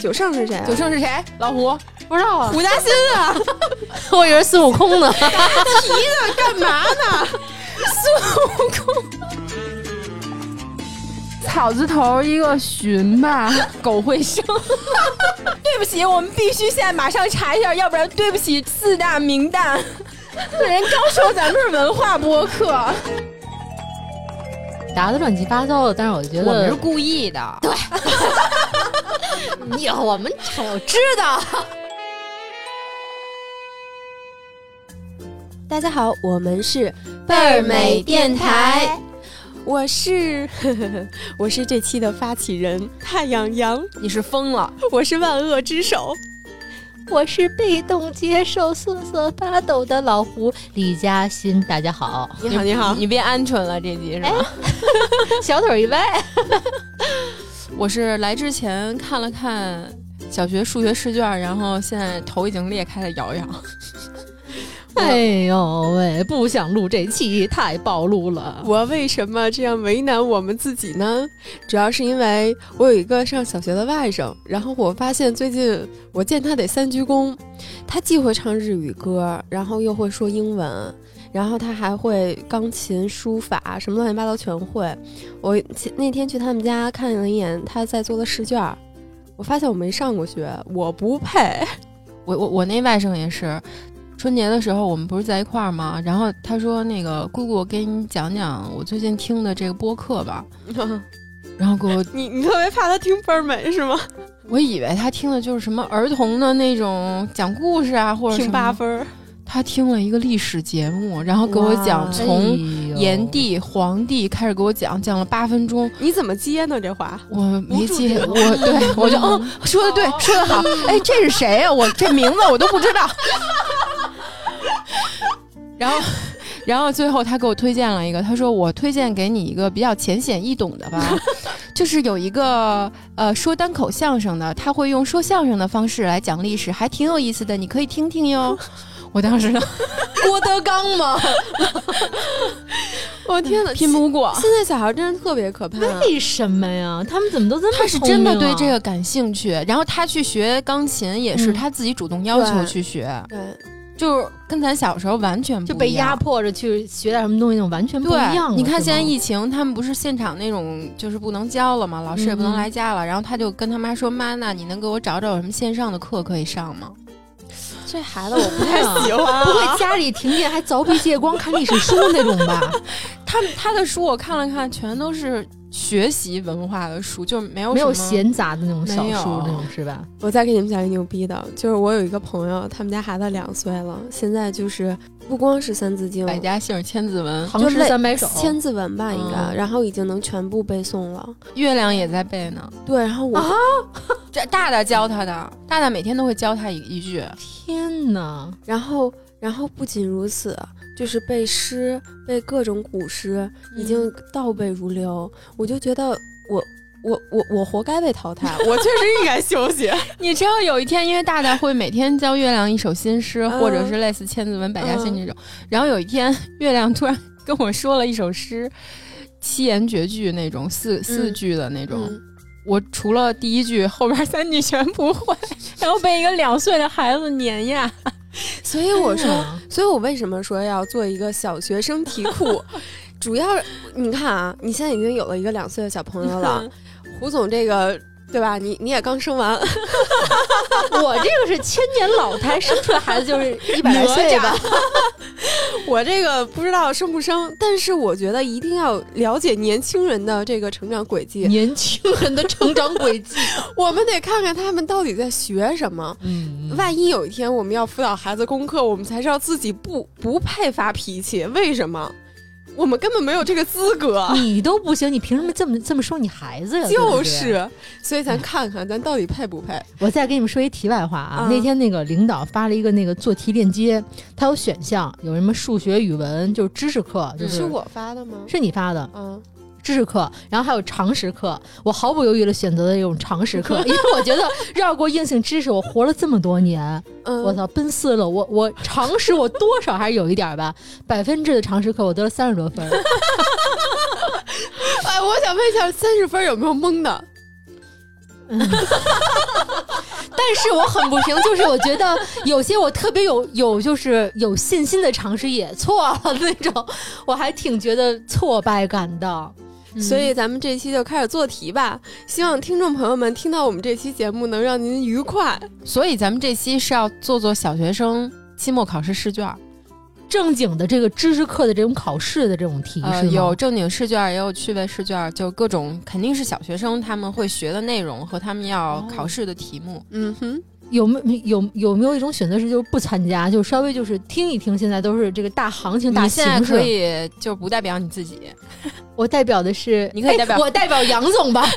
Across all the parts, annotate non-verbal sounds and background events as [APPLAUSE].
九胜是谁啊？九胜是谁？老胡不知道啊，胡嘉欣啊！[LAUGHS] 我以为孙悟空呢。[LAUGHS] 干嘛呢？孙悟空草字头一个寻吧，狗会生。[LAUGHS] 对不起，我们必须现在马上查一下，要不然对不起四大名旦。人刚说咱们是文化播客，答的乱七八糟的，但是我觉得我们是故意的。对，以后我们我知道。大家好，我们是倍儿美电台，我是我是这期的发起人太阳阳，你是疯了，我是万恶之首。我是被动接受、瑟瑟发抖的老胡李嘉欣，大家好，你好，你好，你变鹌鹑了这集是吧？[LAUGHS] 小腿一歪。[LAUGHS] 我是来之前看了看小学数学试卷，然后现在头已经裂开了，摇摇。[LAUGHS] 哎呦喂，不想录这期，太暴露了。我为什么这样为难我们自己呢？主要是因为我有一个上小学的外甥，然后我发现最近我见他得三鞠躬，他既会唱日语歌，然后又会说英文，然后他还会钢琴、书法，什么乱七八糟全会。我那天去他们家看了一眼他在做的试卷，我发现我没上过学，我不配。[LAUGHS] 我我我那外甥也是。春节的时候，我们不是在一块儿吗？然后他说：“那个姑姑，我给你讲讲我最近听的这个播客吧。[LAUGHS] ”然后给我，[LAUGHS] 你你特别怕他听倍儿美是吗？我以为他听的就是什么儿童的那种讲故事啊，或者听八分。他听了一个历史节目，然后给我讲从炎帝、黄帝开始给我讲，讲了八分钟。你怎么接呢？这话我没接，我对我就嗯，说的对，说的好。哎，这是谁呀？我这名字我都不知道。[LAUGHS] 然后，然后最后他给我推荐了一个，他说我推荐给你一个比较浅显易懂的吧，[LAUGHS] 就是有一个呃说单口相声的，他会用说相声的方式来讲历史，还挺有意思的，你可以听听哟。我当时呢，[LAUGHS] 郭德纲吗？[LAUGHS] 我天哪，[LAUGHS] 拼不过！现在小孩真的特别可怕，为什么呀？他们怎么都这么？他是真的对这个感兴趣，然后他去学钢琴也是他自己主动要求去学。对。就是跟咱小时候完全就被压迫着去学点什么东西，那种完全不一样。你看现在疫情，他们不是现场那种就是不能教了吗？老师也不能来家了，然后他就跟他妈说：“妈，那你能给我找找有什么线上的课可以上吗？”这孩子我不太喜欢，[LAUGHS] 不会家里停电还凿壁借光看历史书那种吧？[LAUGHS] 他他的书我看了看，全都是。学习文化的书就没有没有闲杂的那种小书那种是吧？我再给你们讲一个牛逼的，就是我有一个朋友，他们家孩子两岁了，现在就是不光是三字经、百家姓、千字文，唐诗三百首、千字文吧，应该，然后已经能全部背诵了。月亮也在背呢。对，然后我啊，[LAUGHS] 这大大教他的，大大每天都会教他一一句。天哪！然后，然后不仅如此。就是背诗，背各种古诗，已经倒背如流。我就觉得，我我我我活该被淘汰。[LAUGHS] 我确实应该休息。[LAUGHS] 你知道有一天，因为大大会每天教月亮一首新诗，或者是类似《千字文》《百家姓》这种。然后有一天，月亮突然跟我说了一首诗，七言绝句那种，四四句的那种。我除了第一句，后边三句全不会，然后被一个两岁的孩子碾压。[LAUGHS] 所以我说，所以我为什么说要做一个小学生题库？[LAUGHS] 主要你看啊，你现在已经有了一个两岁的小朋友了，[LAUGHS] 胡总这个。对吧？你你也刚生完，[LAUGHS] 我这个是千年老胎，生出来孩子就是一百来岁吧。[LAUGHS] 我这个不知道生不生，但是我觉得一定要了解年轻人的这个成长轨迹。年轻人的成长轨迹，[LAUGHS] 我们得看看他们到底在学什么。嗯，万一有一天我们要辅导孩子功课，我们才知道自己不不配发脾气，为什么？我们根本没有这个资格，你都不行，你凭什么这么这么说你孩子呀？就是，所以咱看看咱到底配不配。[LAUGHS] 我再给你们说一题外话啊，那天那个领导发了一个那个做题链接，它有选项，有什么数学、语文，就是知识课，就是我发的吗？是你发的，嗯。知识课，然后还有常识课，我毫不犹豫的选择了这种常识课，因为我觉得绕过硬性知识，我活了这么多年，我操，奔四了，我我常识我多少还是有一点吧，百分制的常识课我得了三十多分。哎，我想问一下，三十分有没有蒙的？嗯 [LAUGHS] 但是我很不平，就是我觉得有些我特别有有就是有信心的尝试也错了那种，我还挺觉得挫败感的。所以咱们这期就开始做题吧，希望听众朋友们听到我们这期节目能让您愉快。所以咱们这期是要做做小学生期末考试试卷。正经的这个知识课的这种考试的这种题是有正经试卷，也有趣味试卷，就各种肯定是小学生他们会学的内容和他们要考试的题目。嗯哼，有没有有没有一种选择是就是不参加，就稍微就是听一听？现在都是这个大行情大形势，可以就不代表你自己。[LAUGHS] 我代表的是，你可以代表我代表杨总吧。[LAUGHS]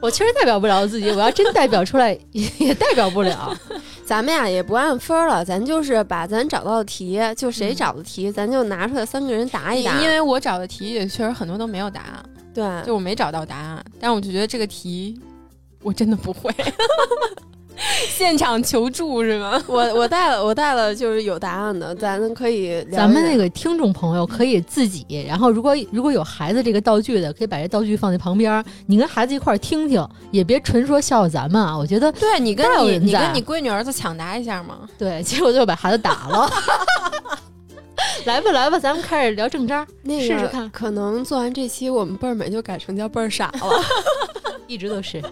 我确实代表不了自己，我要真代表出来也代表不了。[LAUGHS] 咱们呀也不按分了，咱就是把咱找到的题，就谁找的题，咱就拿出来三个人答一答。因为我找的题也确实很多都没有答案，对，就我没找到答案，但我就觉得这个题我真的不会。[LAUGHS] 现场求助是吗？[LAUGHS] 我我带了，我带了，就是有答案的，咱可以。咱们那个听众朋友可以自己，然后如果如果有孩子这个道具的，可以把这道具放在旁边，你跟孩子一块儿听听，也别纯说笑话咱们啊。我觉得，对你跟你你跟你闺女儿子抢答一下嘛。对，结果就把孩子打了。[LAUGHS] 来吧来吧，咱们开始聊正章，试试看。可能做完这期，我们倍儿美就改成叫倍儿傻了。一直都是，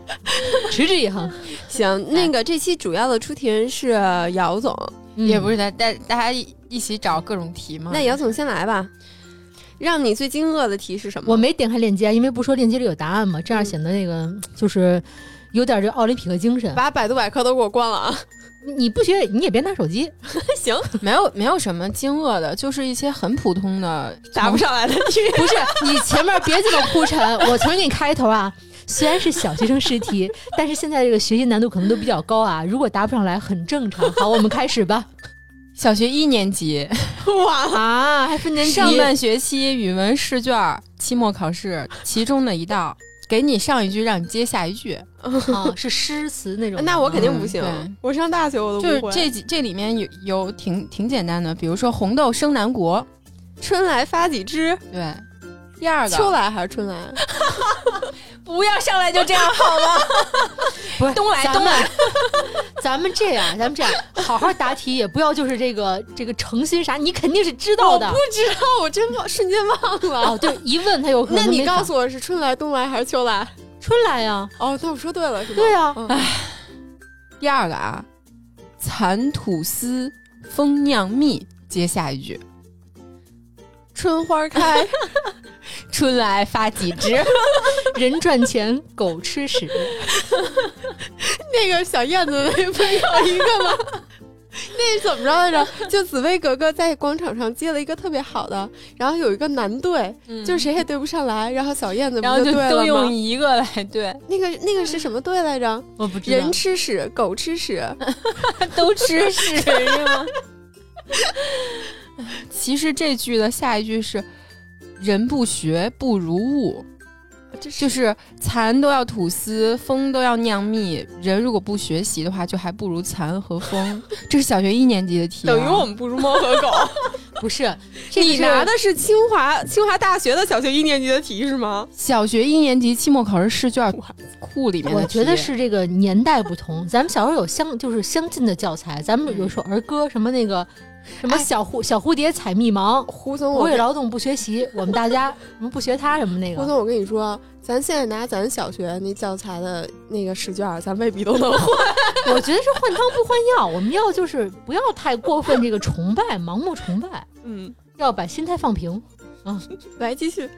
持之以恒。[LAUGHS] 行，那个这期主要的出题人是姚总，也不是他大大家一起找各种题嘛？那姚总先来吧，让你最惊愕的题是什么？我没点开链接，因为不说链接里有答案嘛，这样显得那个就是有点这奥林匹克精神。把百度百科都给我关了啊！你不学你也别拿手机。[LAUGHS] 行，没有没有什么惊愕的，就是一些很普通的答不上来的题。不是你前面别这么铺陈，[LAUGHS] 我重新给你开头啊。虽然是小学生试题，但是现在这个学习难度可能都比较高啊。如果答不上来，很正常。好，我们开始吧。[LAUGHS] 小学一年级，哇啊，还分年级。上半学期语文试卷期末考试，其中的一道，给你上一句，让你接下一句。啊，是诗词那种。那我肯定不行。我上大学我都不会。就是这几这里面有有挺挺简单的，比如说红豆生南国，春来发几枝。对，第二个秋来还是春来？[LAUGHS] 不要上来就这样好吗？[LAUGHS] 不是东来东来，[LAUGHS] 咱们这样，咱们这样，好好答题，也不要就是这个这个诚心啥，你肯定是知道的。我不知道，我真忘，瞬间忘了。哦，对，一问他有可能。那你告诉我是春来、冬来还是秋来？春来呀。哦，那我说对了，是吧？对呀。哎，第二个啊，蚕吐丝，蜂酿蜜，接下一句。春花开，[LAUGHS] 春来发几枝，[LAUGHS] 人赚钱，狗吃屎。[LAUGHS] 那个小燕子那不是有一个吗？[LAUGHS] 那怎么着来着？就紫薇格格在广场上接了一个特别好的，然后有一个男对，就谁也对不上来，然后小燕子然后就都用一个来对。那个那个是什么队来着？我不知道。人吃屎，狗吃屎，都吃屎是吗？其实这句的下一句是“人不学不如物”，就是蚕都要吐丝，蜂都要酿蜜，人如果不学习的话，就还不如蚕和蜂。[LAUGHS] 这是小学一年级的题，等于我们不如猫和狗。[LAUGHS] 不是，你拿的是清华清华大学的小学一年级的题是吗？小学一年级期末考试试卷库里面，我觉得是这个年代不同。咱们小时候有相就是相近的教材，咱们有首儿歌，什么那个。什么小蝴小蝴蝶采蜜忙，胡总不为劳动不学习，[LAUGHS] 我们大家我们不学他什么那个。胡总，我跟你说，咱现在拿咱小学那教材的那个试卷，咱未必都能换。[LAUGHS] 我觉得是换汤不换药，我们要就是不要太过分这个崇拜，盲目崇拜。[LAUGHS] 嗯，要把心态放平。嗯，来继续。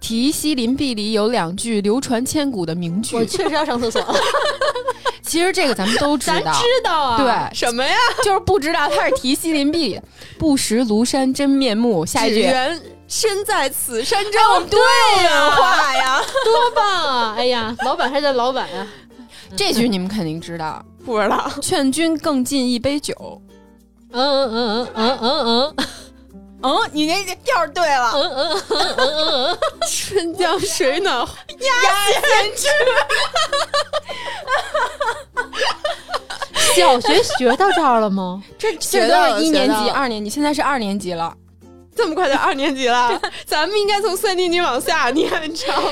题西林壁里有两句流传千古的名句。我确实要上厕所。其实这个咱们都知道，咱知道啊。对，什么呀？就是不知道他是题西林壁，不识庐山真面目。下一句，缘身在此山中。对呀，话呀，[LAUGHS] 多棒啊！哎呀，老板还是老板呀。这句你们肯定知道，不知道？劝君更尽一杯酒。嗯嗯嗯嗯嗯嗯。嗯，你那调对了。嗯嗯嗯嗯嗯，春江水暖鸭先知。[LAUGHS] 小学学到这儿了吗？这学到一年级、二年级，现在是二年级了，这么快就二年级了？[LAUGHS] 咱们应该从三年级往下念，你知道吗？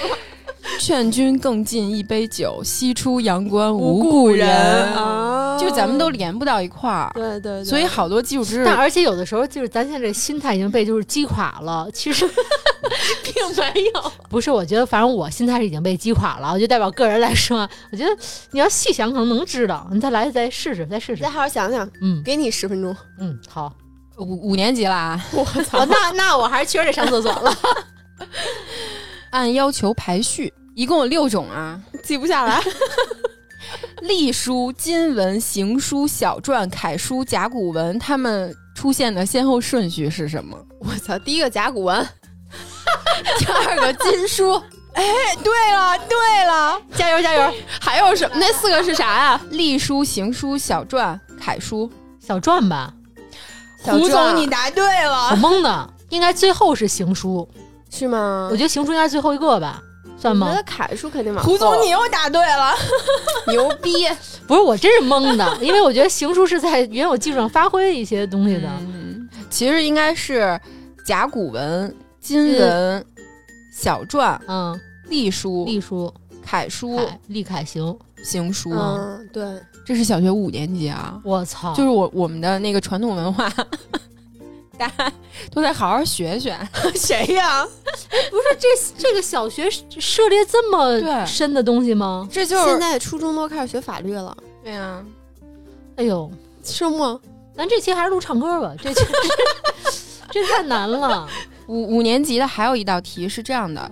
[LAUGHS] 劝君更尽一杯酒，西出阳关无故人。啊，就咱们都连不到一块儿，对对，所以好多基础知识但而且有的时候就是咱现在这心态已经被就是击垮了，其实 [LAUGHS] 并没有。不是，我觉得反正我心态是已经被击垮了，我就代表个人来说，我觉得你要细想可能能知道，你再来再试试再试试再，好好想想，嗯给你十分钟。嗯，好，五五年级了啊，[LAUGHS] 我操哦，那那我还是确实得上厕所了，按要求排序，一共有六种啊：[LAUGHS] 记不下来。[LAUGHS] 隶书、金文、行书、小篆、楷书、甲骨文，它们出现的先后顺序是什么？我操，第一个甲骨文，[LAUGHS] 第二个金书。哎，对了，对了，加油加油！还有什么？那四个是啥呀？隶书、行书、小篆、楷书。小篆吧，胡总，你答对我了。蒙的，应该最后是行书，是吗？我觉得行书应该是最后一个吧，算吗我觉？得楷书肯定往胡总，你又答对了。[LAUGHS] 牛逼！不是，我真是懵的，[LAUGHS] 因为我觉得行书是在原有基础上发挥一些东西的。嗯，其实应该是甲骨文、金文、小篆、嗯，隶书、隶书、楷书、楷、隶楷行，行书。嗯，对，这是小学五年级啊，我操！就是我我们的那个传统文化，大家都得好好学学。[LAUGHS] 谁呀？不是这这个小学涉猎这么深的东西吗？这就是现在初中都开始学法律了，对呀、哎呦，是吗？咱这期还是录唱歌吧，这期 [LAUGHS] 这太难了。五五年级的还有一道题是这样的，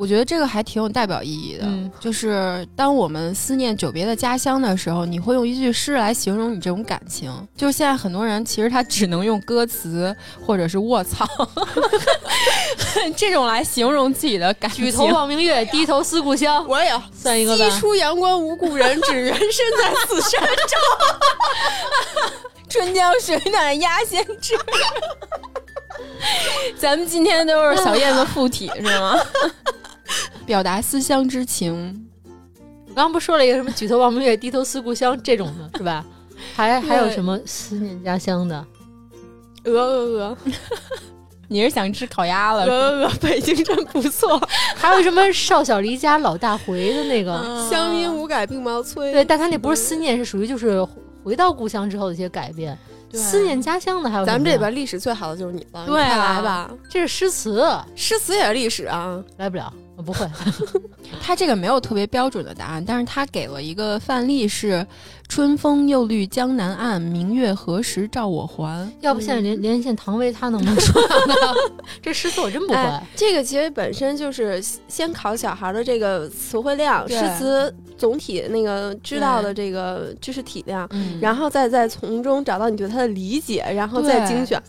我觉得这个还挺有代表意义的，嗯就是当我们思念久别的家乡的时候，你会用一句诗来形容你这种感情。就是现在很多人其实他只能用歌词或者是卧槽 [LAUGHS] 这种来形容自己的感情。举头望明月，低头思故乡，我也有。算一个吧西。出阳关无故人，只缘身在此山中。春江水暖鸭先知。[LAUGHS] 咱们今天都是小燕子附体是吗？[LAUGHS] 表达思乡之情。我刚刚不说了一个什么举头望明月，低头思故乡这种的是吧？还还有什么思念家乡的？鹅鹅鹅 [LAUGHS] 你是想吃烤鸭了？鹅鹅鹅，北京真不错。[LAUGHS] 还有什么少小离家老大回的那个？乡音无改鬓毛衰。对，但他那不是思念，是属于就是回到故乡之后的一些改变。对思念家乡的还有咱们这里边历史最好的就是你了，对来吧。这是诗词，诗词也是历史啊。来不了，我不会。[LAUGHS] 他这个没有特别标准的答案，但是他给了一个范例是“春风又绿江南岸，明月何时照我还要不现在连连线唐薇，他能不能说呢？[LAUGHS] 这诗词我真不会。哎，这个其实本身就是先考小孩的这个词汇量，诗词总体那个知道的这个知识体量，”。嗯然后再再从中找到你对它的理解，然后再精选。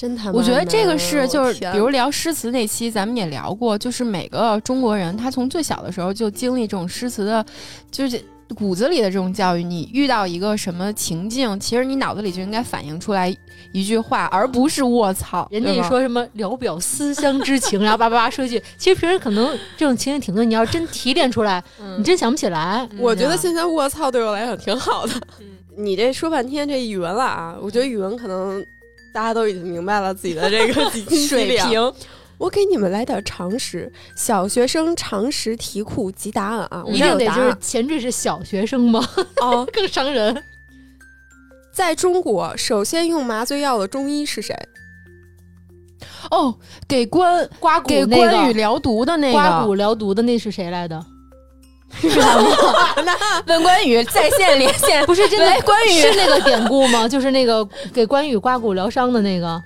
真他妈我觉得这个是就是，比如聊诗词那期，咱们也聊过，就是每个中国人他从最小的时候就经历这种诗词的，就是骨子里的这种教育。你遇到一个什么情境，其实你脑子里就应该反映出来一句话，而不是卧槽。人家一说什么聊表思乡之情，然后叭叭叭说一句，其实平时可能这种情景挺多，你要真提炼出来，嗯你真想不起来。我觉得嗯现在卧槽对我来讲挺好的。嗯 [LAUGHS] 你这说半天这语文了啊，我觉得语文可能大家都已经明白了自己的这个 [LAUGHS] 几斤水。平，我给你们来点常识，小学生常识题库及答案啊！我这儿一定得就是前缀是小学生吗？哦。[LAUGHS] 更伤人。在中国，首先用麻醉药的中医是谁？哦，给关刮骨那个关羽疗毒的那个，刮骨疗毒的那是谁来的？问 [LAUGHS] [LAUGHS] 关羽在线连线，[LAUGHS] 不是真的关羽是那个典故吗？就是那个给关羽刮骨疗伤的那个。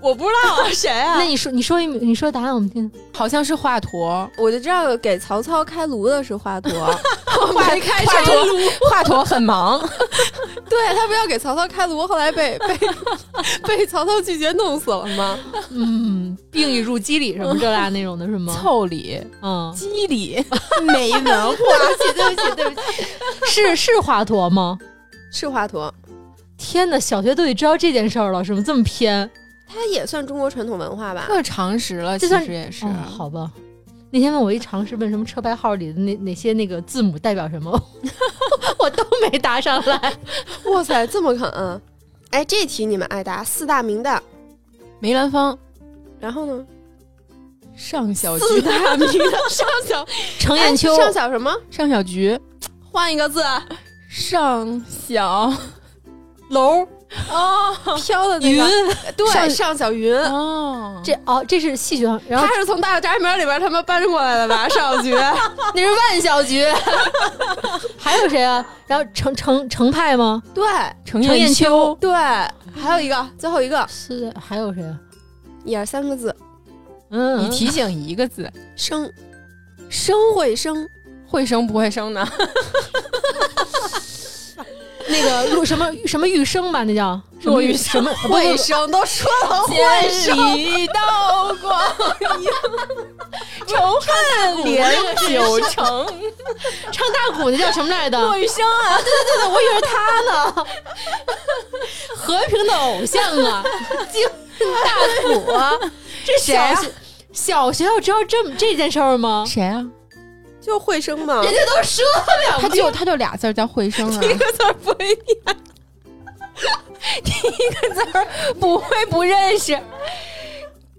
我不知道啊，谁啊 [LAUGHS] 那你说，你说一，你说答案我们听。好像是华佗，我就知道给曹操开颅的是华佗，[LAUGHS] 没开华成。佗，华佗很忙。[LAUGHS] 对他不要给曹操开颅，后来被被被曹操拒绝弄死了吗？嗯，病已入肌里什么这那那种的是吗？凑理、嗯，肌理，没文化。对不起，对不起，对不起，是是华佗吗？是华佗，天哪，小学都得知道这件事儿了，是吗？这么偏？他也算中国传统文化吧？特常识了，其算实也是。哦，好吧。那天问我一常识，问什么车牌号里的那哪些那个字母代表什么，[LAUGHS] 我都没答上来。[LAUGHS] 哇塞，这么狠！哎，这题你们爱答四大名旦，梅兰芳，然后呢？上小菊大名 [LAUGHS] 上小程砚秋，上小什么？上小菊，换一个字，上小楼哦飘的那云个，对，上上小云。哦，这哦，这是戏曲上，然后他是从大宅门里边他们搬过来的吧？上小菊，[LAUGHS] 那是万小菊，[LAUGHS] 还有谁啊？然后程程程派吗？对程程砚砚秋，对，还有一个，最后一个，是还有谁啊？也是三个字，嗯，你提醒一个字，生，生会生，会生不会生呢？[LAUGHS] 那个陆什么什么玉生吧，那叫什么玉什么会生都说了会千生，里刀光影，仇恨连九成。唱大鼓那叫什么来着？骆玉生啊，对对对，我以为他呢。和平的偶像啊，京大鼓啊，[LAUGHS] 这谁啊小学小学要知道这么这件事儿吗？谁啊？就会生嘛，人家都说了他就他就俩字儿叫会生啊，[LAUGHS] 一个字儿不会念。一个字不会不认识。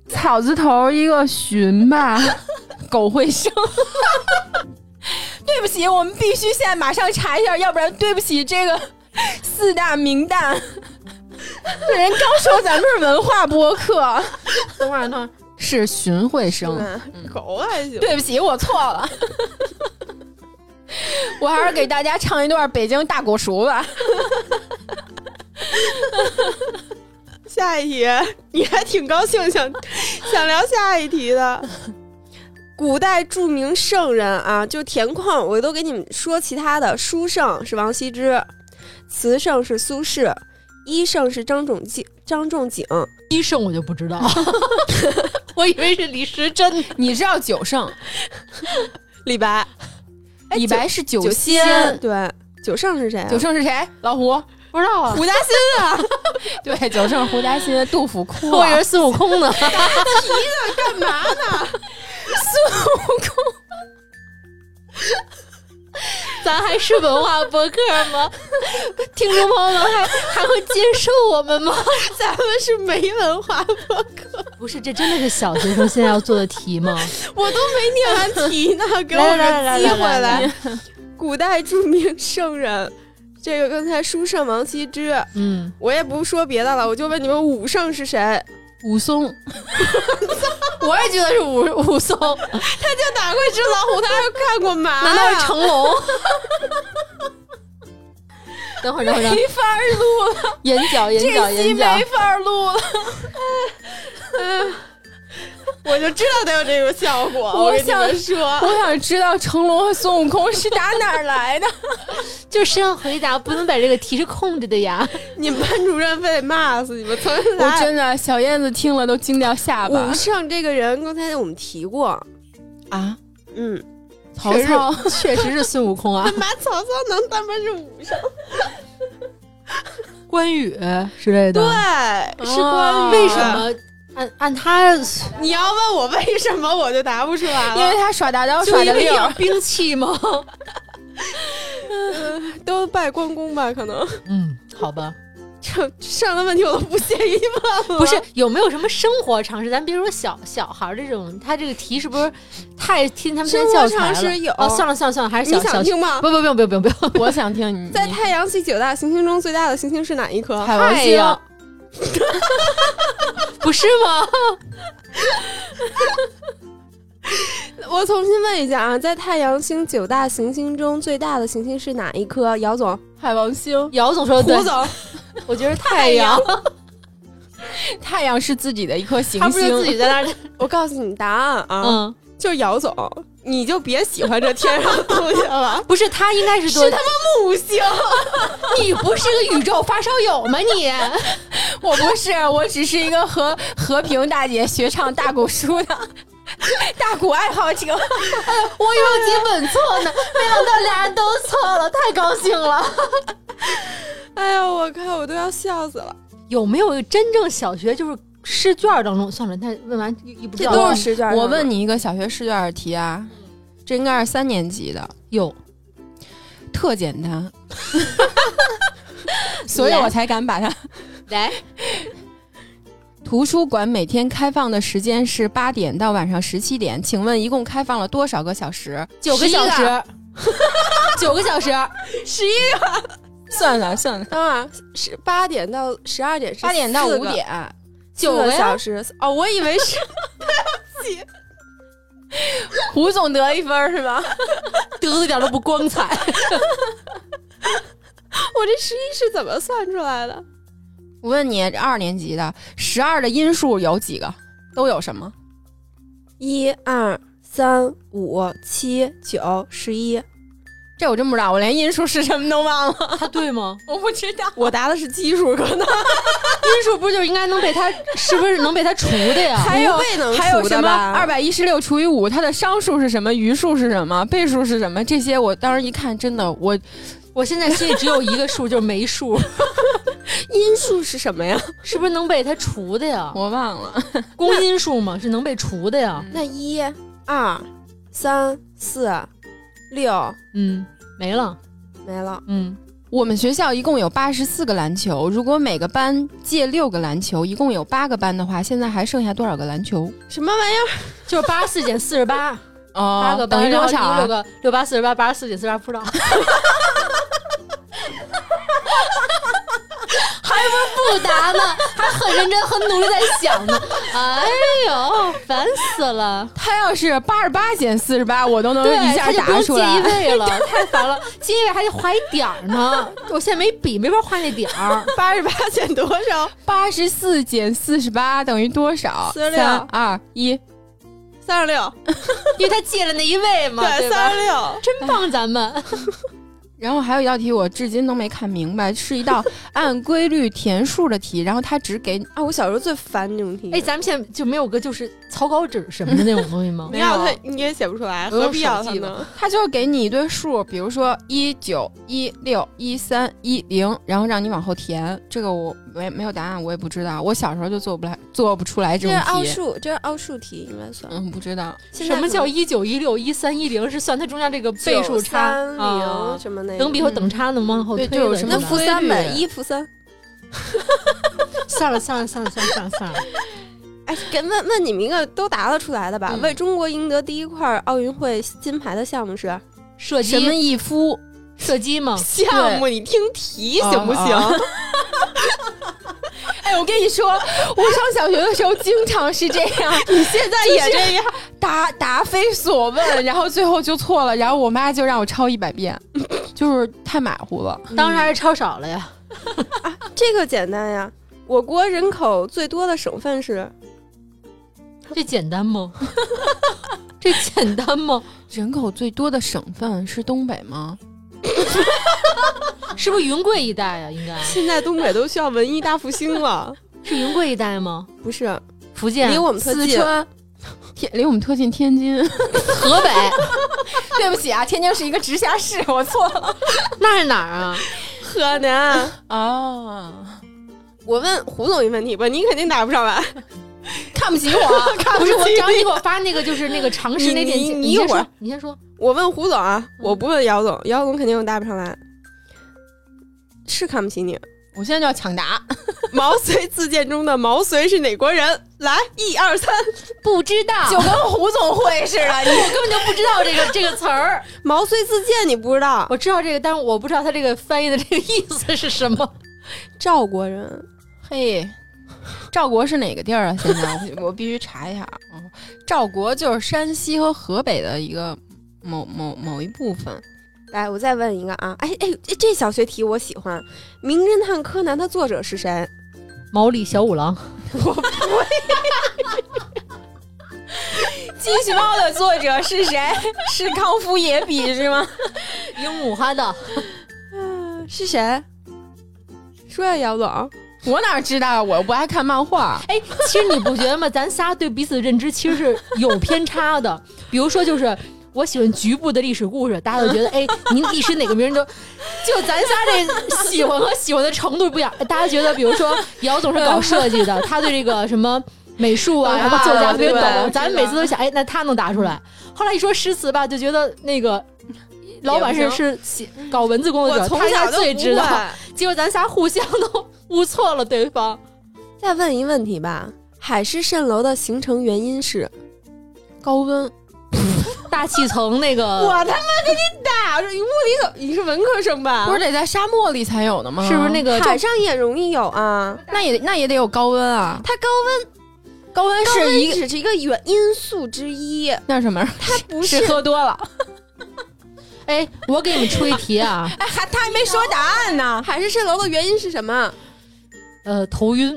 草字头一个寻吧，[LAUGHS] 狗会生。[LAUGHS] 对不起，我们必须现在马上查一下，要不然对不起这个四大名旦。这人刚说咱们是文化播客，等会儿，等会儿，是荀慧生。嗯狗还行，对不起，我错了。[LAUGHS] 我还是给大家唱一段北京大鼓熟吧。下一题，你还挺高兴，想想聊下一题的。古代著名圣人啊，就田况，我都给你们说其他的。书圣是王羲之，词圣是苏轼，医圣是张仲景。张仲景，医生我就不知道，[LAUGHS] 我以为是李时珍。你知道九圣？李白，李白是酒酒仙，对，九圣是谁、啊？九圣是谁？老胡。不知道啊，胡嘉欣啊，[LAUGHS] 对，九圣胡嘉欣、杜甫哭我以为孙悟空呢。[LAUGHS] 干嘛呢？咱还是文化博客吗？[LAUGHS] 听众朋友们还还会接受我们吗？[LAUGHS] 咱们是没文化博客，不是，这真的是小学生现在要做的题吗？[LAUGHS] 我都没念完题呢，给我来来来个机会来。古代著名圣人，这个刚才书圣王羲之，嗯，我也不说别的了，我就问你们武圣是谁？武松，[LAUGHS] 我也觉得是武武松，他就打过一只老虎，他还看过马呀，难道是成龙？[LAUGHS] 等会儿，等会儿，等会儿没法录了，眼角，眼角，眼角没。法录了。[LAUGHS] 我就知道得有这个效果。我想们说，我想知道成龙和孙悟空是打哪儿来的？就谁要回答，不能把这个题是空着的呀。[LAUGHS] 你们班主任非得骂死你们！从我真的小燕子听了都惊掉下巴武圣这个人，刚才我们提过，啊！嗯，曹操确实是孙悟空啊他，[LAUGHS] 妈曹操能他妈是武圣？关羽之类的。对，是关羽。为什？么按按他你要问我为什么，我就答不出来了因为。他耍大刀耍的溜兵器吗？[LAUGHS] [LAUGHS] 都拜关公吧？可能嗯，好吧。这上的问题我都不屑一问了。不是有没有什么生活常识？咱别说小小孩儿这种，他这个题是不是太听他们现在教材了？生活常识有哦，算了算了算了，还是你小小想听吗？不不不用不用不用不用，[LAUGHS] 我想听你在太阳系九大行星中，最大的行星是哪一颗？海王星太阳 [LAUGHS] 不是吗？[LAUGHS] 我重新问一下啊，在太阳星九大行星中，最大的行星是哪一颗？姚总、海王星，姚总说的对，胡总，[LAUGHS] 我觉得太阳，太阳。[LAUGHS] 是自己的一颗行星。他不是自己，在那，我告诉你答案啊，嗯，就是姚总，你就别喜欢这天上的东西了。不是他应该是是他妈，木星，你不是个宇宙发烧友吗你？我不是，我只是一个和和平大姐学唱大鼓书的 [LAUGHS] 大鼓爱好者。[LAUGHS] 我以为我基本错呢，没想到俩人都错了，太高兴了。[LAUGHS] 哎呀，我靠，我都要笑死了。有没有真正小学就是试卷当中？算了，那问完一不知道。都是试卷。我问，你一个小学试卷题啊，这应该是三年级的，有特简单，所以我才敢把它来图书馆每天开放的时间是八点到晚上十七点，请问一共开放了多少个小时？九个小时，[LAUGHS] 九个小时，十一个。算了算了，啊，是八点到十二点，八点到五点，九个小时。哦，我以为是。对不起，胡总得一分是吧？[LAUGHS] 得的一点都不光彩。[LAUGHS] 我这十一是怎么算出来的？我问你，二年级的十二的因数有几个？都有什么？一二三五七九十一。这我真不知道，我连因数是什么都忘了。他对吗？[LAUGHS] 我不知道。我答的是奇数，可能 [LAUGHS] 因数不就应该能被它是不是能被它除的呀？还有还有什么二百一十六除以五，它的商数是什么？余数是什么？倍数是什么？这些我当时一看，真的我。我现在心里只有一个数，就是没数。[LAUGHS] [LAUGHS] 因数是什么呀？是不是能被它除的呀？[LAUGHS] 我忘了，[LAUGHS] 公因数嘛，是能被除的呀。那一、二、三、四、六，嗯，没了，没了。嗯，我们学校一共有八十四个篮球，如果每个班借六个篮球，一共有八个班的话，现在还剩下多少个篮球？什么玩意儿？就是八十四减四十八，哦，八个等于多少？六个六八四十八，八十四减四十八，不知道。还不不答呢，还很认真、很努力在想呢。哎呦，烦死了！他要是八十八减四十八，我都能一下答出来。借一位了，[LAUGHS] 太烦了！借一位还得画一点儿呢，我现在没笔，没法画那点儿。[LAUGHS] 八十八减多少？八十四减四十八等于多少？四十六。二一，三十六。[LAUGHS] 因为他借了那一位嘛，对，三十六，真棒，咱们。然后还有一道题，我至今都没看明白，是一道 [LAUGHS] 按规律填数的题。然后他只给 [LAUGHS] 啊，我小时候最烦这种题。哎，咱们现在就没有个就是草稿纸什么的那种东西吗？[LAUGHS] 没有，他你也写不出来，何必要他呢？他就是给你一堆数，比如说一九一六一三一零，然后让你往后填。这个我没没有答案，我也不知道。我小时候就做不来，做不出来这种题。这是奥数，这是奥数题，应该算。嗯，不知道什么叫一九一六一三一零，是算它中间这个倍数差零什么的。等比或等差能往后推的，那负三呗，一负三。[LAUGHS] 算了算了算了算了算了算了。[LAUGHS] 哎，给问问你们一个都答得出来的吧？为中国赢得第一块奥运会金牌的项目是射击？什么一夫？射击吗？项目你听题行不行？[LAUGHS] 哎，我跟你说，我上小学的时候经常是这样，[LAUGHS] 你现在也这样，答答非所问，然后最后就错了，然后我妈就让我抄一百遍，[LAUGHS] 就是太马虎了。当然还是抄少了呀。啊，这个简单呀。我国人口最多的省份是？这简单吗？这简单吗？人口最多的省份是东北吗？[LAUGHS] 是不是云贵一带呀？应该。现在东北都需要文艺大复兴了。是云贵一带吗？不是，福建离我们特近。四川，天离我们特近。天津、河北。[LAUGHS] 对不起啊，天津是一个直辖市，[LAUGHS] 我错了。那是哪儿啊？河南。哦。我问胡总一个问题吧，你肯定答不上来。看不起我？[LAUGHS] 不是我，找你给我发那个，就是那个常识那点。你一会儿，你先说。我问胡总啊，我不问姚总，姚总肯定我答不上来。是看不起你，我现在就要抢答。毛遂自荐中的毛遂是哪国人？来，一二三，不知道，就跟胡总会似的，[LAUGHS] 我根本就不知道这个 [LAUGHS] 这个词儿。毛遂自荐你不知道？我知道这个，但是我不知道他这个翻译的这个意思是什么。赵国人，嘿。赵国是哪个地儿啊？现在 [LAUGHS] 我必须查一下。赵国就是山西和河北的一个某某某一部分。来，我再问一个啊！哎哎，这小学题我喜欢。《名侦探柯南》的作者是谁？毛利小五郎。我不会。[LAUGHS] 机器猫的作者是谁？[LAUGHS] 是康夫野比是吗？樱木花道。嗯，是谁？说呀，姚总。我哪知道？我不爱看漫画。哎，其实你不觉得吗？咱仨对彼此的认知其实是有偏差的。比如说，就是我喜欢局部的历史故事，大家都觉得，哎，您历史哪个名人都就咱仨这喜欢和喜欢的程度不一样。大家觉得，比如说姚总是搞设计的，他对这个什么美术啊、什么作家特别懂。咱每次都想，哎，那他能答出来。后来一说诗词吧，就觉得那个老板是是写搞文字工作者，他应该最知道。结果咱仨互相都。[LAUGHS] 误错了对方，再问一问题吧。海市蜃楼的形成原因是高温。[LAUGHS] 大气层那个，我他妈给你打！这物理怎？你是文科生吧？不是得在沙漠里才有的吗？是不是那个海上也容易有啊？那也那也得有高温啊！它高温，高温是一只是一个原因素之一。那什么？它不是喝多了。[LAUGHS] 哎，我给你们出一题啊！[LAUGHS] 哎，还他还没说答案呢。海市蜃楼的原因是什么？呃，头晕，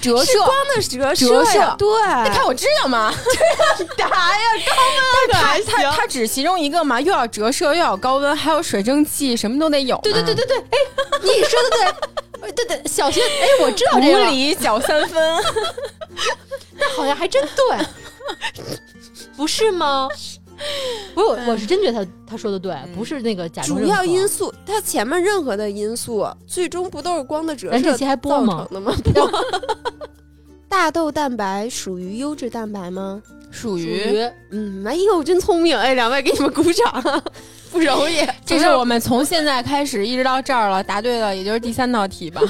折 [LAUGHS] 射光的折射，折射对，你看我知道吗？[LAUGHS] 答呀，高温，它它它只其中一个嘛，又要折射，又要高温，还有水蒸气，什么都得有。对对对对对，哎，你说的对，对对，小学，哎，我知道这个，物理小三分，那好像还真对，不是吗？[LAUGHS] 不是，我是真觉得他他说的对，不是那个假主要因素，它前面任何的因素，最终不都是光的折射这期还播吗？[LAUGHS] 大豆蛋白属于优质蛋白吗？属于。嗯，哎呦，真聪明！哎，两位给你们鼓掌，[LAUGHS] 不容易。这是我们从现在开始一直到这儿了，答对了，也就是第三道题吧？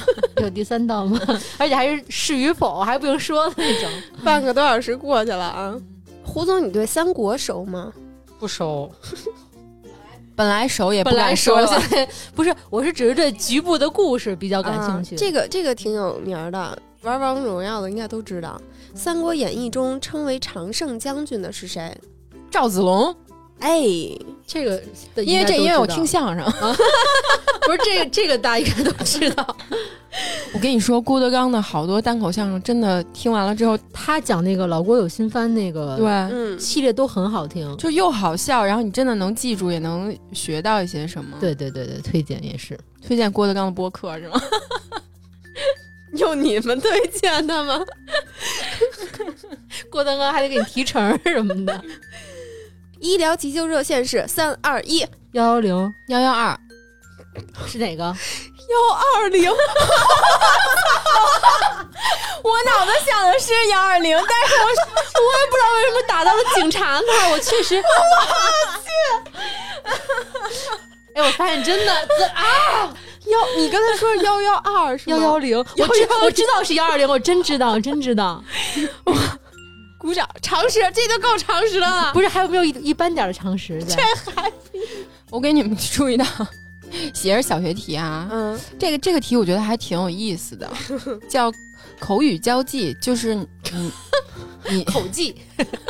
有第三道吗？而且还是是与否还不用说的那种。半个多小时过去了啊！胡总，你对三国熟吗？不熟，[LAUGHS] 本来熟也不敢说。现 [LAUGHS] 在不是，我是只是对局部的故事比较感兴趣。这个这个挺有名的，玩王者荣耀的应该都知道，《三国演义》中称为常胜将军的是谁？赵子龙。哎，这个因为这因为我听相声，[LAUGHS] 不是这个这个大家应该都知道。[LAUGHS] 我跟你说，郭德纲的好多单口相声，真的听完了之后，他讲那个老郭有新番那个对系列都很好听，就又好笑，然后你真的能记住，也能学到一些什么。对对对对，推荐也是推荐郭德纲的播客是吗？[LAUGHS] 用你们推荐的吗？郭德纲还得给你提成什么的。医疗急救热线是三二一幺幺零幺幺二，[LAUGHS] 是哪个？幺二零。[LAUGHS] 我脑子想的是幺二零，但是我 [LAUGHS] 我也不知道为什么打到了警察那儿。我确实，我去。哎，我发现真的啊，幺，你刚才说幺幺二是幺幺零，我知我知道是幺二零，我真知道，真知道。鼓掌，常识，这就够常识了。不是，还有没有一一般点的常识？[LAUGHS] 这还，我给你们出一道，也是小学题啊。嗯，这个这个题我觉得还挺有意思的，[LAUGHS] 叫口语交际，就是你你口技，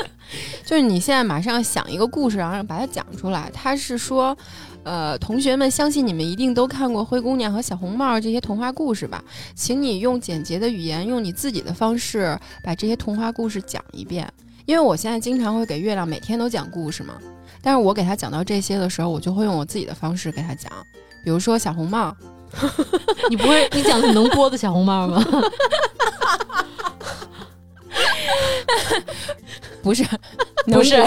[LAUGHS] 就是你现在马上想一个故事，然后把它讲出来。他是说。呃，同学们，相信你们一定都看过《灰姑娘》和《小红帽》这些童话故事吧？请你用简洁的语言，用你自己的方式把这些童话故事讲一遍。因为我现在经常会给月亮每天都讲故事嘛，但是我给他讲到这些的时候，我就会用我自己的方式给他讲。比如说《小红帽》，[LAUGHS] 你不会你讲的能播的小红帽吗？[LAUGHS] [LAUGHS] 不是，[LAUGHS] 不是。[LAUGHS]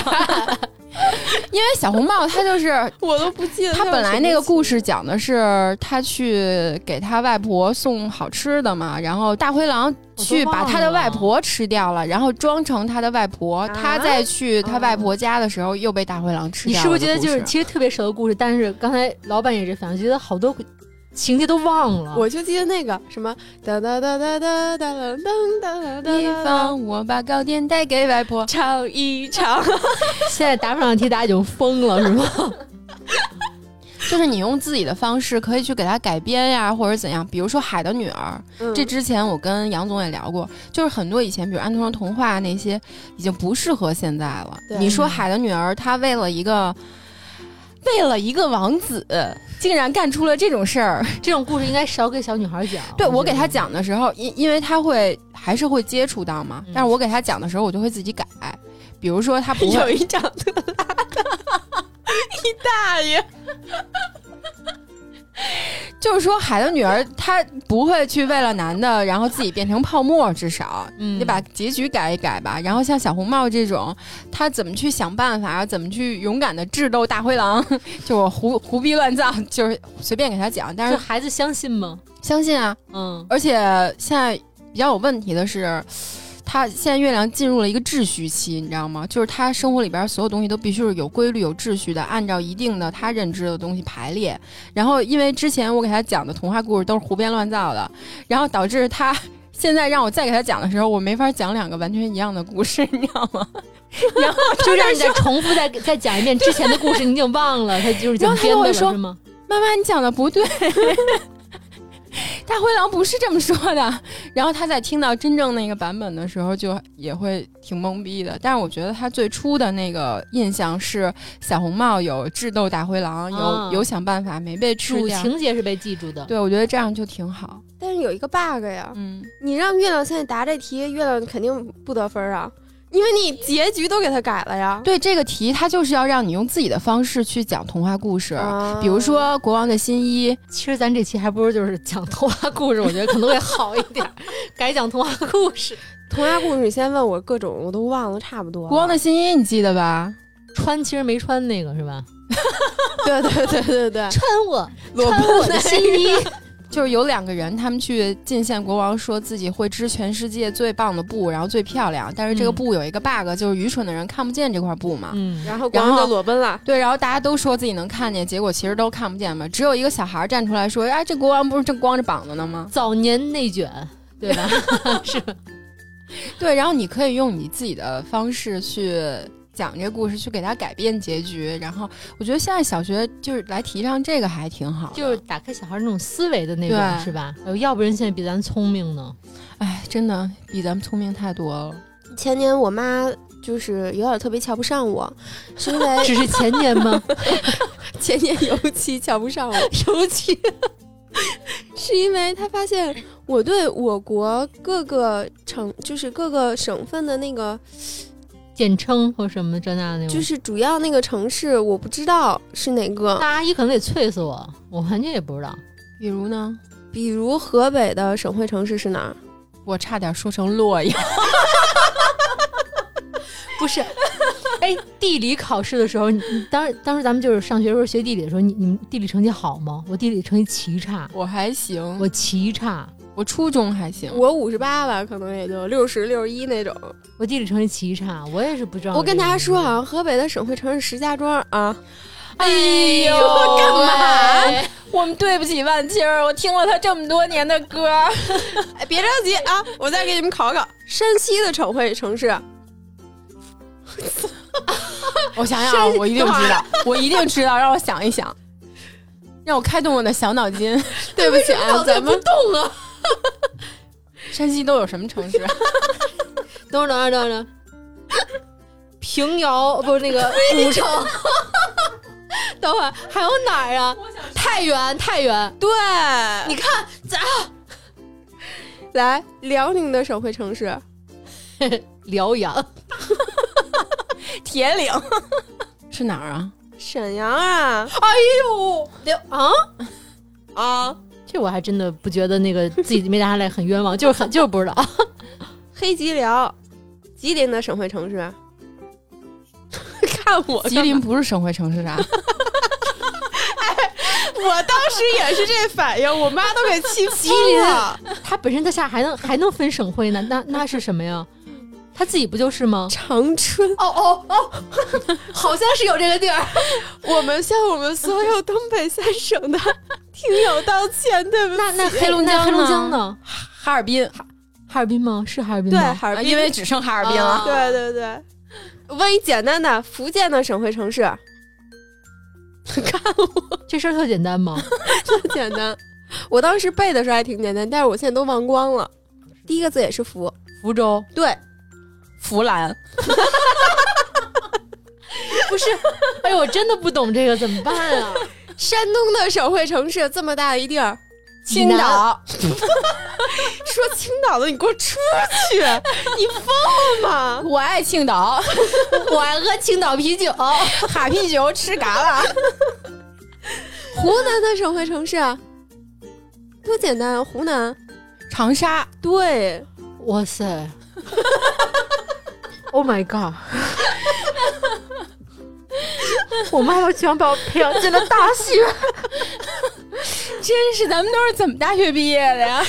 因为小红帽，他就是我都不记得。他本来那个故事讲的是他去给他外婆送好吃的嘛，然后大灰狼去把他的外婆吃掉了，然后装成他的外婆，他再去他外婆家的时候又被大灰狼吃掉。你是不是觉得就是其实特别熟的故事？但是刚才老板也是反正觉得好多。情节都忘了，我就记得那个什么哒哒哒哒哒哒噔噔噔。你放我把糕点带给外婆，唱一唱。现在答不上题，大家已经疯了，是吗？就是你用自己的方式可以去给他改编呀，或者怎样。比如说《海的女儿》，这之前我跟杨总也聊过，就是很多以前，比如安徒生童话那些，已经不适合现在了。你说《海的女儿》，她为了一个。为了一个王子，竟然干出了这种事儿，这种故事应该少给小女孩讲。对我给她讲的时候，因因为她会还是会接触到嘛，但是我给她讲的时候，我就会自己改。比如说，她不有一长特拉的，一大爷。[LAUGHS] 就是说，海的女儿她不会去为了男的，然后自己变成泡沫，至少你把结局改一改吧。然后像小红帽这种，她怎么去想办法，怎么去勇敢的智斗大灰狼，[LAUGHS] 就胡胡逼乱造，就是随便给他讲。但是孩子相信吗？相信啊，嗯。而且现在比较有问题的是。他现在月亮进入了一个秩序期，你知道吗？就是他生活里边所有东西都必须是有规律、有秩序的，按照一定的他认知的东西排列。然后，因为之前我给他讲的童话故事都是胡编乱造的，然后导致他现在让我再给他讲的时候，我没法讲两个完全一样的故事，你知道吗？[LAUGHS] 然后就让你再重复再再讲一遍之前的故事，你已经忘了，他就是讲编的了，是吗？妈妈，你讲的不对。[LAUGHS] 大灰狼不是这么说的，[LAUGHS] 然后他在听到真正那个版本的时候，就也会挺懵逼的。但是我觉得他最初的那个印象是小红帽有智斗大灰狼，有有想办法没被吃掉，情节是被记住的。对，我觉得这样就挺好。但是有一个 bug 呀，嗯，你让月亮现在答这题，月亮肯定不得分啊。因为你结局都给他改了呀。对这个题，他就是要让你用自己的方式去讲童话故事，比如说《国王的新衣》。其实咱这期还不如就是讲童话故事，我觉得可能会好一点。改讲童话故事，童话故事，你先问我各种，我都忘了差不多。《国王的新衣》你记得吧？穿其实没穿那个是吧？[LAUGHS] 对对对对对，穿我穿我的新衣。就是有两个人，他们去进献国王，说自己会织全世界最棒的布，然后最漂亮。但是这个布有一个 bug，就是愚蠢的人看不见这块布嘛。嗯。然后国王就裸奔了。对，然后大家都说自己能看见，结果其实都看不见嘛。只有一个小孩站出来说：“哎，这国王不是正光着膀子呢吗？”早年内卷，对吧？[LAUGHS] 是。[LAUGHS] 对，然后你可以用你自己的方式去。讲这个故事去给他改变结局，然后我觉得现在小学就是来提倡这个还挺好，就是打开小孩那种思维的那种，是吧？要不然现在比咱聪明呢，哎，真的比咱们聪明太多了。前年我妈就是有点特别瞧不上我，是因为 [LAUGHS] 只是前年吗？[LAUGHS] 前年尤其瞧不上我，尤其 [LAUGHS] 是因为她发现我对我国各个城，就是各个省份的那个。简称或什么这那的，就是主要那个城市，我不知道是哪个。那阿姨可能得啐死我，我完全也不知道。比如呢？比如河北的省会城市是哪儿？我差点说成洛阳。[LAUGHS] 不是，[LAUGHS] 哎，地理考试的时候，你当当时咱们就是上学时候学地理的时候，你你们地理成绩好吗？我地理成绩奇差。我还行，我奇差。我初中还行，我五十八吧，可能也就六十六十一那种。我地理成绩奇差，我也是不知道。我跟大家说啊，河北的省会城市石家庄啊。哎呦，干嘛？我们对不起万青儿，我听了他这么多年的歌。[LAUGHS] 哎，别着急啊，我再给你们考考山西的省会城市。我想想，我一定知道，我一定知道，让我想一想，让我开动我的小脑筋。[LAUGHS] 对不起啊，咱们动啊。[LAUGHS] 山西都有什么城市？[LAUGHS] 等会儿，等会儿，等会儿。平遥不是那个 [LAUGHS] 古城。等会儿还有哪儿啊？太原，太原。对，你看咋？来，辽宁的省会城市，辽阳。铁岭是哪儿啊？沈阳啊！哎呦，辽啊啊！这我还真的不觉得那个自己没答下来很冤枉，[LAUGHS] 就是很就是不知道。[LAUGHS] 黑吉辽，吉林的省会城市。[LAUGHS] 看我，吉林不是省会城市啊！哎，我当时也是这反应，我妈都给气疯了。它本身它下还能还能分省会呢？那那是什么呀？他自己不就是吗？长春。哦哦哦，[LAUGHS] 好像是有这个地儿。[LAUGHS] 我们向我们所有东北三省的 [LAUGHS] 听友道歉，对不起。那那黑龙江黑龙江呢？哈尔滨，哈哈尔滨吗？是哈尔滨吗？对，哈尔滨，因为只剩哈尔滨了。对对对。问一简单的，福建的省会城市。看我，这事儿特简单吗？特简单。我当时背的时候还挺简单，但是我现在都忘光了。第一个字也是福，福州。对。湖南，[LAUGHS] 不是，哎呦，我真的不懂这个怎么办啊？[LAUGHS] 山东的省会城市这么大一地儿，青岛。[LAUGHS] 说青岛的，你给我出去！你疯了吗？我爱青岛，我爱喝青岛啤酒，哈啤酒吃嘎啦。湖南的省会城市，多简单，湖南，长沙。对，哇塞。Oh my god！我妈要想把我培养进了大学，真是咱们都是怎么大学毕业的呀？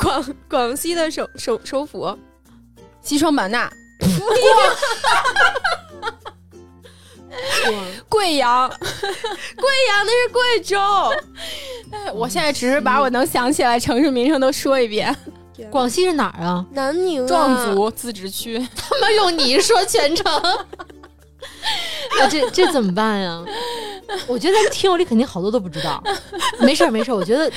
广广西的首首首府西双版纳，贵阳，贵阳那是贵州。我现在只是把我能想起来城市名称都说一遍。广西是哪儿啊？南宁壮族自治区。[LAUGHS] 他妈用你说全程，[LAUGHS] 那这这怎么办呀？我觉得咱们听友里肯定好多都不知道。没事儿没事儿，我觉得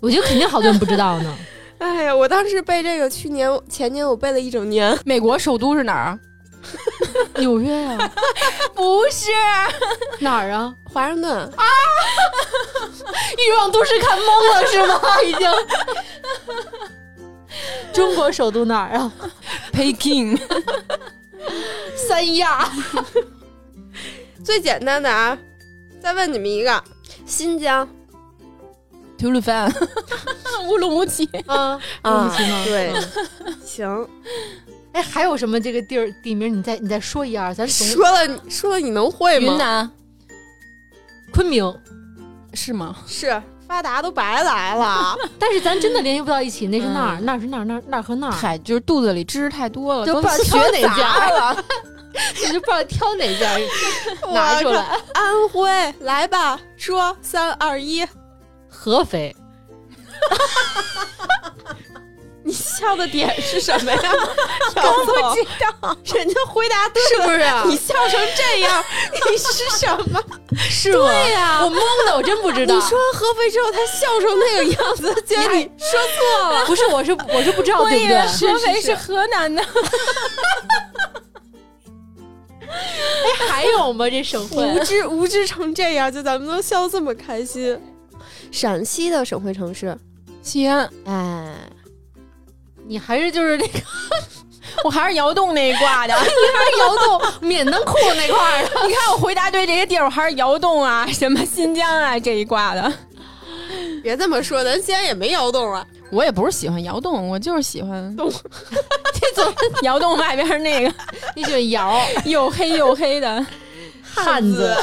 我觉得肯定好多人不知道呢。[LAUGHS] 哎呀，我当时背这个，去年前年我背了一整年。美国首都是哪儿？纽约呀？不是哪儿啊？华盛顿啊！欲望都市看懵了是吗？已经。[LAUGHS] 中国首都哪儿啊？[LAUGHS] Peking。[LAUGHS] 三亚。最简单的啊，再问你们一个，新疆。吐鲁番。乌鲁木齐。啊啊！对，行。哎，还有什么这个地儿地名？你再你再说一二，咱说了说了你能会吗？云南，昆明，是吗？是发达都白来了。[LAUGHS] 但是咱真的联系不到一起，那是那儿，那是那儿，那那儿和那儿。嗨，就是肚子里知识太多了，就不知道学哪家了，[LAUGHS] 你就不知道挑哪家 [LAUGHS] 拿出来。安徽，来吧，说三二一，合肥。你笑的点是什么呀？[LAUGHS] 我不知道，人家回答对是不是？你笑成这样，[LAUGHS] 你是什么？是吗？对呀，我懵的，我真不知道。你说完合肥之后，他笑成那个样子，觉得你说错了。[LAUGHS] 不是，我是我是不知道，对不对？合肥是河南的。哎，还有吗？这省会无知无知成这样，就咱们都笑这么开心。陕西的省会城市，西安。哎。你还是就是那个，[LAUGHS] 我还是窑洞那一挂的，[LAUGHS] 你还是窑洞闽南裤那块的。[LAUGHS] 你看我回答对这些地儿，我还是窑洞啊，什么新疆啊这一挂的。别这么说，咱西安也没窑洞啊。我也不是喜欢窑洞，我就是喜欢洞。这种窑洞外边那个，你喜欢窑，又黑又黑的汉子。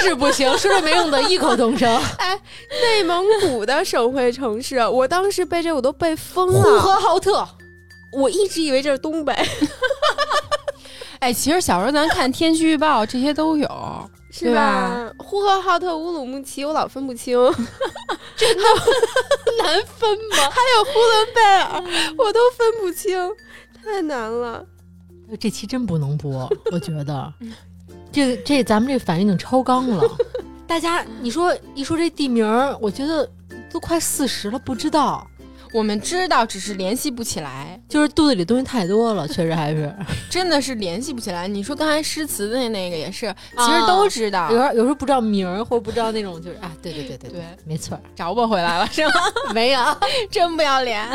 知识不行，[LAUGHS] 说着没用的，异口同声。哎，内蒙古的省会城市，我当时背这我都背疯了。呼和浩特，我一直以为这是东北。[LAUGHS] 哎，其实小时候咱看天气预报，这些都有，是吧？呼和浩特、乌鲁木齐，我老分不清，[LAUGHS] 真的难分吗？还有呼伦贝尔，我都分不清，太难了。这期真不能播，我觉得。这这咱们这反应已经超纲了，[LAUGHS] 大家你说一说这地名，我觉得都快四十了，不知道。我们知道，只是联系不起来，就是肚子里东西太多了，确实还是 [LAUGHS] 真的是联系不起来。你说刚才诗词的那个也是，其实都知道，有时候有时候不知道名儿，或者不知道那种，就是啊，对对对对对，没错，找不回来了是吗？[LAUGHS] 没有，真不要脸。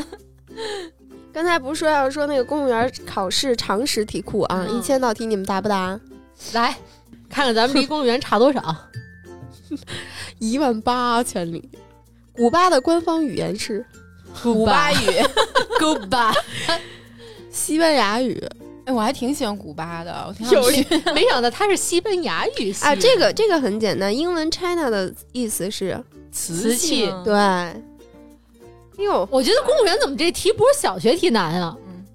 刚才不是说要说那个公务员考试常识题库啊，一千道题你们答不答？来看看咱们离公务员差多少？[LAUGHS] 一万八千里。古巴的官方语言是古巴语，古巴，[LAUGHS] 西班牙语。哎，我还挺喜欢古巴的，我挺有没想到它是西班牙语啊！这个这个很简单，英文 China 的意思是瓷器。对。哟，我觉得公务员怎么这题不是小学题难啊？嗯，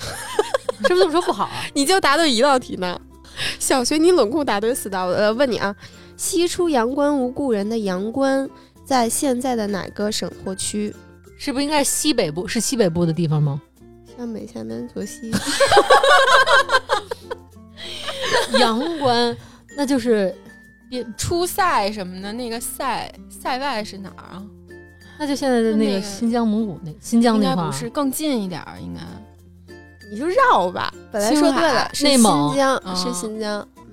[LAUGHS] 是不是这么说不好？你就答对一道题呢？[LAUGHS] 小学你冷酷答对四道，呃，问你啊，西出阳关无故人的阳关在现在的哪个省或区？是不是应该是西北部？是西北部的地方吗？向北向南左西。[LAUGHS] 阳关，那就是出塞什么的，那个塞塞外是哪儿啊？那就现在的那个新疆蒙古那新疆那块儿，不是更近一点儿，应该。你就绕吧，本来说对了，是新疆，是新疆。嗯，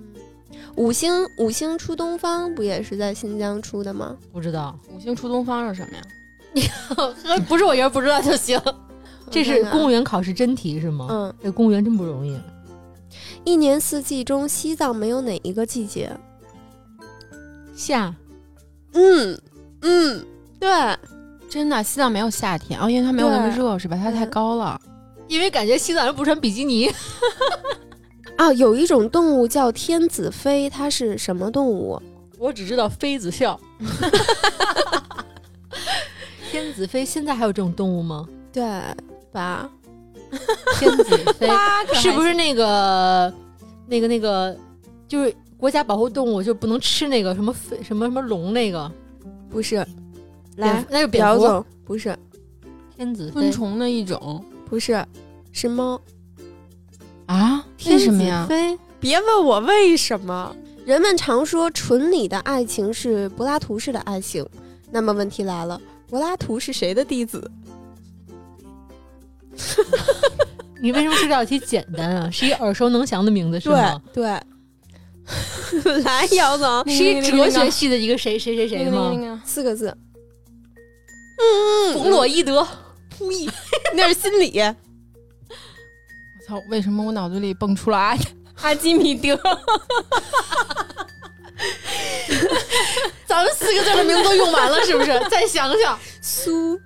五星五星出东方不也是在新疆出的吗？不知道，五星出东方是什么呀？你 [LAUGHS] 不是我人不知道就行。这是公务员考试真题是吗？嗯，这公务员真不容易。一年四季中，西藏没有哪一个季节？夏。嗯嗯，对，真的，西藏没有夏天哦，因为它没有那么热，是吧？它太高了。因为感觉西藏人不穿比基尼 [LAUGHS] 啊，有一种动物叫天子飞，它是什么动物？我只知道妃子笑。[LAUGHS] 天子飞，现在还有这种动物吗？对吧？天子飞 [LAUGHS] 是不是那个那个那个就是国家保护动物，就不能吃那个什么飞什么什么龙那个？不是，来，那就蝙蝠，不是天子昆虫的一种，不是是猫啊？为什么呀？别问我为什么。人们常说纯理的爱情是柏拉图式的爱情，那么问题来了，柏拉图是谁的弟子？[LAUGHS] 你为什么说这道题简单啊？是一耳熟能详的名字是吗？对，[LAUGHS] 来，姚总，是一哲学系的一个谁谁谁谁吗？四个字。嗯，冯洛伊德。呸，那是心理。我操，为什么我脑子里蹦出了阿阿基米德？咱们四个字的名字都用完了，是不是？再想想，苏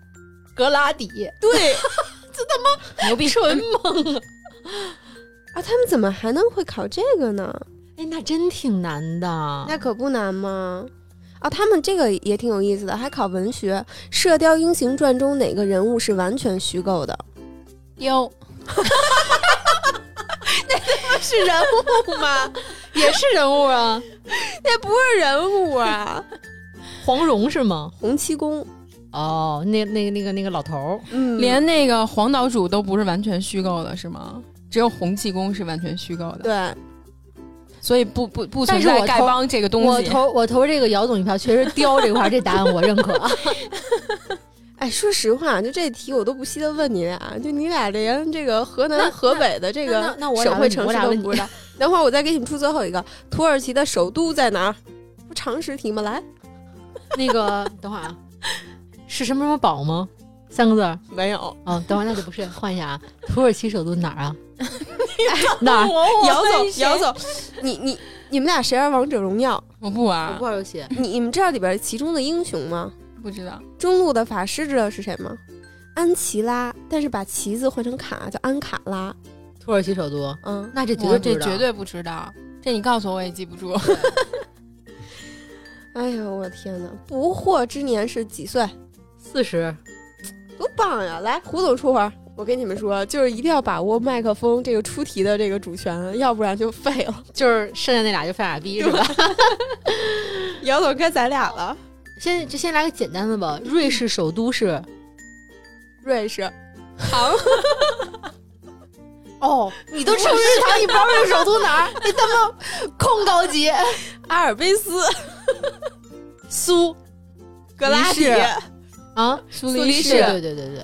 格拉底，对。[LAUGHS] 这他妈牛逼，纯懵啊！啊，他们怎么还能会考这个呢？哎，那真挺难的。那可不难吗？啊，他们这个也挺有意思的，还考文学，《射雕英雄传》中哪个人物是完全虚构的？雕，[LAUGHS] 那他妈是人物吗？[LAUGHS] 也是人物啊，[LAUGHS] 那不是人物啊，黄蓉是吗？洪七公。哦，那那个那个那个老头儿，嗯，连那个黄岛主都不是完全虚构的，是吗？只有洪七公是完全虚构的。对，所以不不不存在丐帮这个东西。我投我投这个姚总一票，确实雕这块这答案我认可。[LAUGHS] 哎，说实话，就这题我都不稀得问你俩，就你俩连这个河南河北的这个省会城市都不知道。[LAUGHS] 等会儿我再给你们出最后一个，土耳其的首都在哪儿？不常识题吗？来，那个等会儿啊。是什么什么堡吗？三个字没有。哦，等会儿那就不是，换一下啊。土耳其首都哪儿啊？[LAUGHS] 哪儿？姚总，姚总，你你你们俩谁玩王者荣耀？我不玩，我不玩游戏。你你们知道里边其中的英雄吗？不知道。中路的法师知道是谁吗？安琪拉，但是把旗子换成卡，叫安卡拉。土耳其首都？嗯，那这绝对这绝对不知道。这你告诉我我也记不住。[LAUGHS] 哎呦，我天哪！不惑之年是几岁？四十，多棒呀！来，胡总出会儿，我跟你们说，就是一定要把握麦克风这个出题的这个主权，要不然就废了。[LAUGHS] 就是剩下那俩就犯傻逼是吧？姚 [LAUGHS] 总该咱俩了。先就先来个简单的吧。瑞士首都是？[LAUGHS] 瑞士。唐。哦，你都吃日常，你不知道瑞士首都哪儿？你他妈空高级。阿尔卑斯。苏。格拉底。啊，苏黎世，对对对对，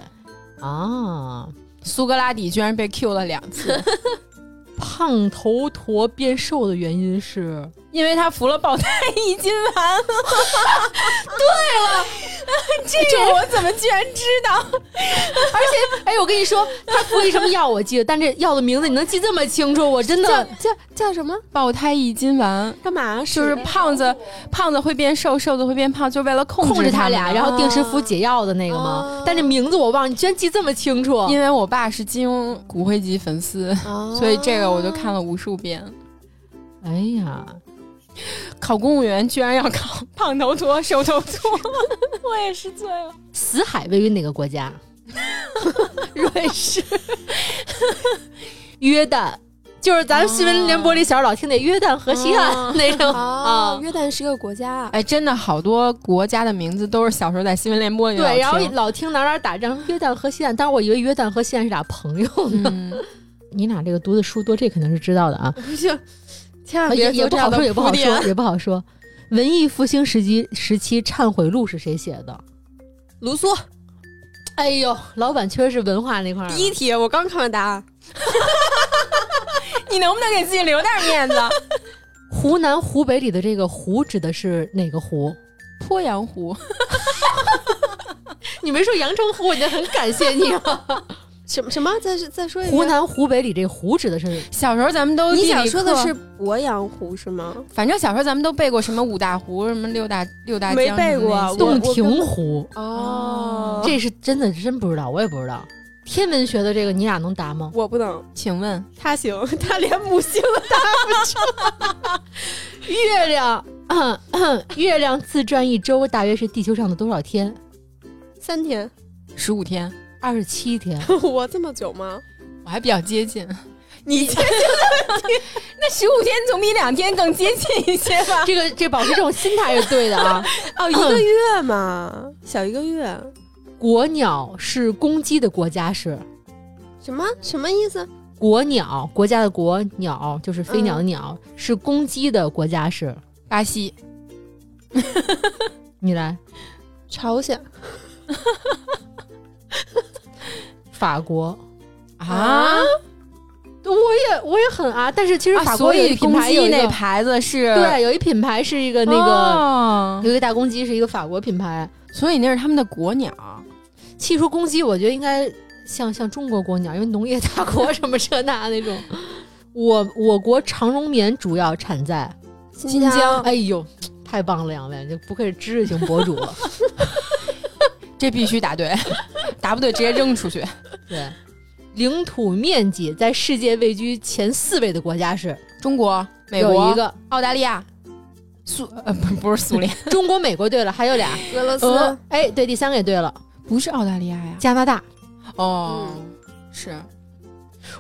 啊，苏格拉底居然被 Q 了两次。[LAUGHS] 胖头陀变瘦的原因是。因为他服了保胎一金丸。[LAUGHS] [LAUGHS] 对了，[LAUGHS] 这个我怎么居然知道？而且，哎，我跟你说，他服一什么药我记得，但这药的名字你能记这么清楚？我真的叫叫什么？保胎一金丸干嘛？就是胖子胖子会变瘦，瘦子会变胖，就是为了控制他俩，然后定时服解药的那个吗？但这名字我忘了，你居然记这么清楚？因为我爸是金庸骨灰级粉丝，所以这个我就看了无数遍。哎呀。[LAUGHS] 考公务员居然要考胖头陀、瘦头陀，[LAUGHS] 我也是醉了。死海位于哪个国家？[LAUGHS] 瑞士、约旦，就是咱们新闻联播里小时候老听那约旦河西岸那种啊。约旦是一个国家，哎，真的好多国家的名字都是小时候在新闻联播里对，然后老听哪哪打仗，约旦和西岸，但是我以为约旦和西岸是俩朋友呢。你俩这个读的书多，这肯定是知道的啊。千万别也不好说，也不好说，也不好说。文艺复兴时期时期《忏悔录》是谁写的？卢梭。哎呦，老板确实是文化那块儿。第一题我刚看完答案，[LAUGHS] 你能不能给自己留点面子？[LAUGHS] 湖南、湖北里的这个湖指的是哪个湖？鄱阳湖。[LAUGHS] 你没说阳澄湖，我已经很感谢你了。什么什么？再再说一遍。湖南、湖北里这湖指的是小时候咱们都你想说的是鄱阳湖是吗？反正小时候咱们都背过什么五大湖，什么六大六大江。没背过。洞庭湖哦，这是真的真不知道，我也不知道。天文学的这个你俩能答吗？我不能。请问他行，他连母星都答不出。[LAUGHS] 月亮，月亮自转一周大约是地球上的多少天？三天，十五天。二十七天，[LAUGHS] 我这么久吗？我还比较接近，你 [LAUGHS] 这那十五天总比两天更接近一些吧？[LAUGHS] 这个这保持这种心态是对的啊。哦，一个月嘛，[COUGHS] 小一个月。国鸟是公鸡的国家是什么？什么意思？国鸟，国家的国鸟就是飞鸟的鸟，是公鸡的国家是巴西。你来，朝鲜。法国啊，我也我也很啊，但是其实法国有一品牌，有那牌子是对，有一品牌是一个那个有一个大公鸡是一个法国品牌，所以那是他们的国鸟。气出公鸡，我觉得应该像像中国国鸟，因为农业大国什么这那那种。我我国长绒棉主要产在新疆。哎呦，太棒了，两位，就不愧是知识型博主了。[LAUGHS] 这必须答对，答不对直接扔出去。对，领土面积在世界位居前四位的国家是中国、美国一个、澳大利亚、苏呃不不是苏联，[LAUGHS] 中国、美国对了，还有俩 [LAUGHS] 俄罗斯。哎，对，第三个也对了，不是澳大利亚呀，加拿大。哦，是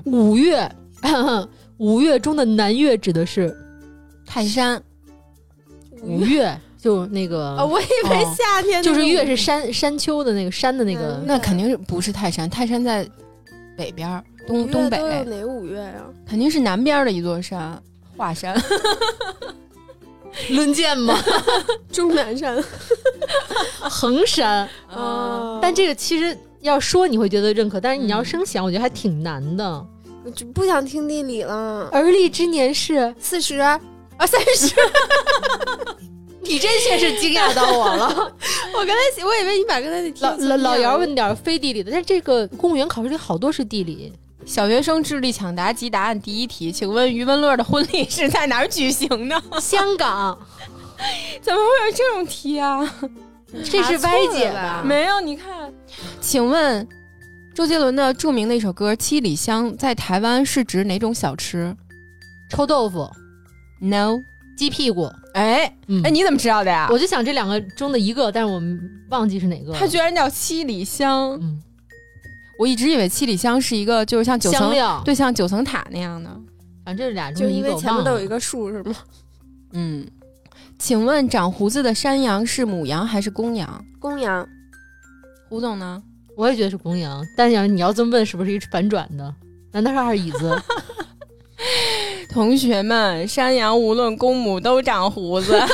五月，五月中的南岳指的是泰山。五月。就那个，我以为夏天就是越是山山丘的那个山的那个，那肯定是不是泰山？泰山在北边，东东北。哪五岳呀？肯定是南边的一座山，华山。[LAUGHS] 论剑吗？[LAUGHS] 终南山，[LAUGHS] 衡山啊。但这个其实要说你会觉得认可，但是你要生想，我觉得还挺难的。我就不想听地理了。而立之年是四十啊，三十。你真先是惊讶到我了，[LAUGHS] 我刚才我以为你把刚才那老老姚问点非地理的，但这个公务员考试里好多是地理。小学生智力抢答及答案第一题，请问余文乐的婚礼是在哪儿举行的？香港。[LAUGHS] 怎么会有这种题啊？这是歪解吧？没有，你看，请问周杰伦的著名的一首歌《七里香》在台湾是指哪种小吃？臭豆腐？No。鸡屁股，哎，哎，你怎么知道的呀？我就想这两个中的一个，但是我们忘记是哪个。它居然叫七里香，嗯，我一直以为七里香是一个，就是像九层，对，像九层塔那样的。反正这俩中就因为前面都有一个树，是吗？嗯，请问长胡子的山羊是母羊还是公羊？公羊。胡总呢？我也觉得是公羊，但是你要这么问，是不是一反转的？难道是二椅子？[LAUGHS] 同学们，山羊无论公母都长胡子。哎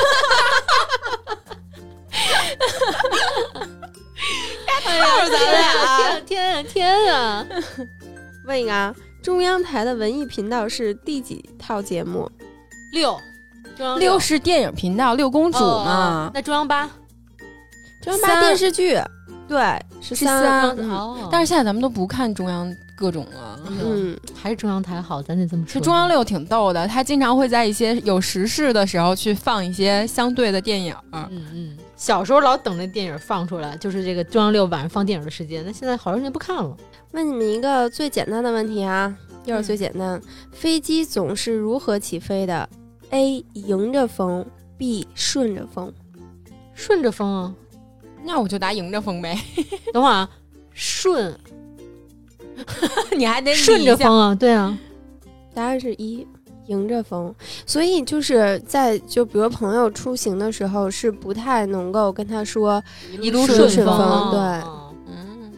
呀，咱俩天啊天啊！问一个啊，中央台的文艺频道是第几套节目？六，六是电影频道，六公主嘛。那中央八，中央八电视剧，对，是三。哦，但是现在咱们都不看中央。各种啊，嗯，还是中央台好，咱得这么说。中央六挺逗的，他经常会在一些有时事的时候去放一些相对的电影。嗯嗯，小时候老等那电影放出来，就是这个中央六晚上放电影的时间。那现在好长时间不看了。问你们一个最简单的问题啊，又是最简单：飞机总是如何起飞的？A. 迎着风，B. 顺着风。顺着风啊？那我就答迎着风呗。[LAUGHS] 等会儿啊，顺。[LAUGHS] 你还得顺着风啊？对啊，答案是一，迎着风。所以就是在就比如朋友出行的时候，是不太能够跟他说一路顺风。对，嗯，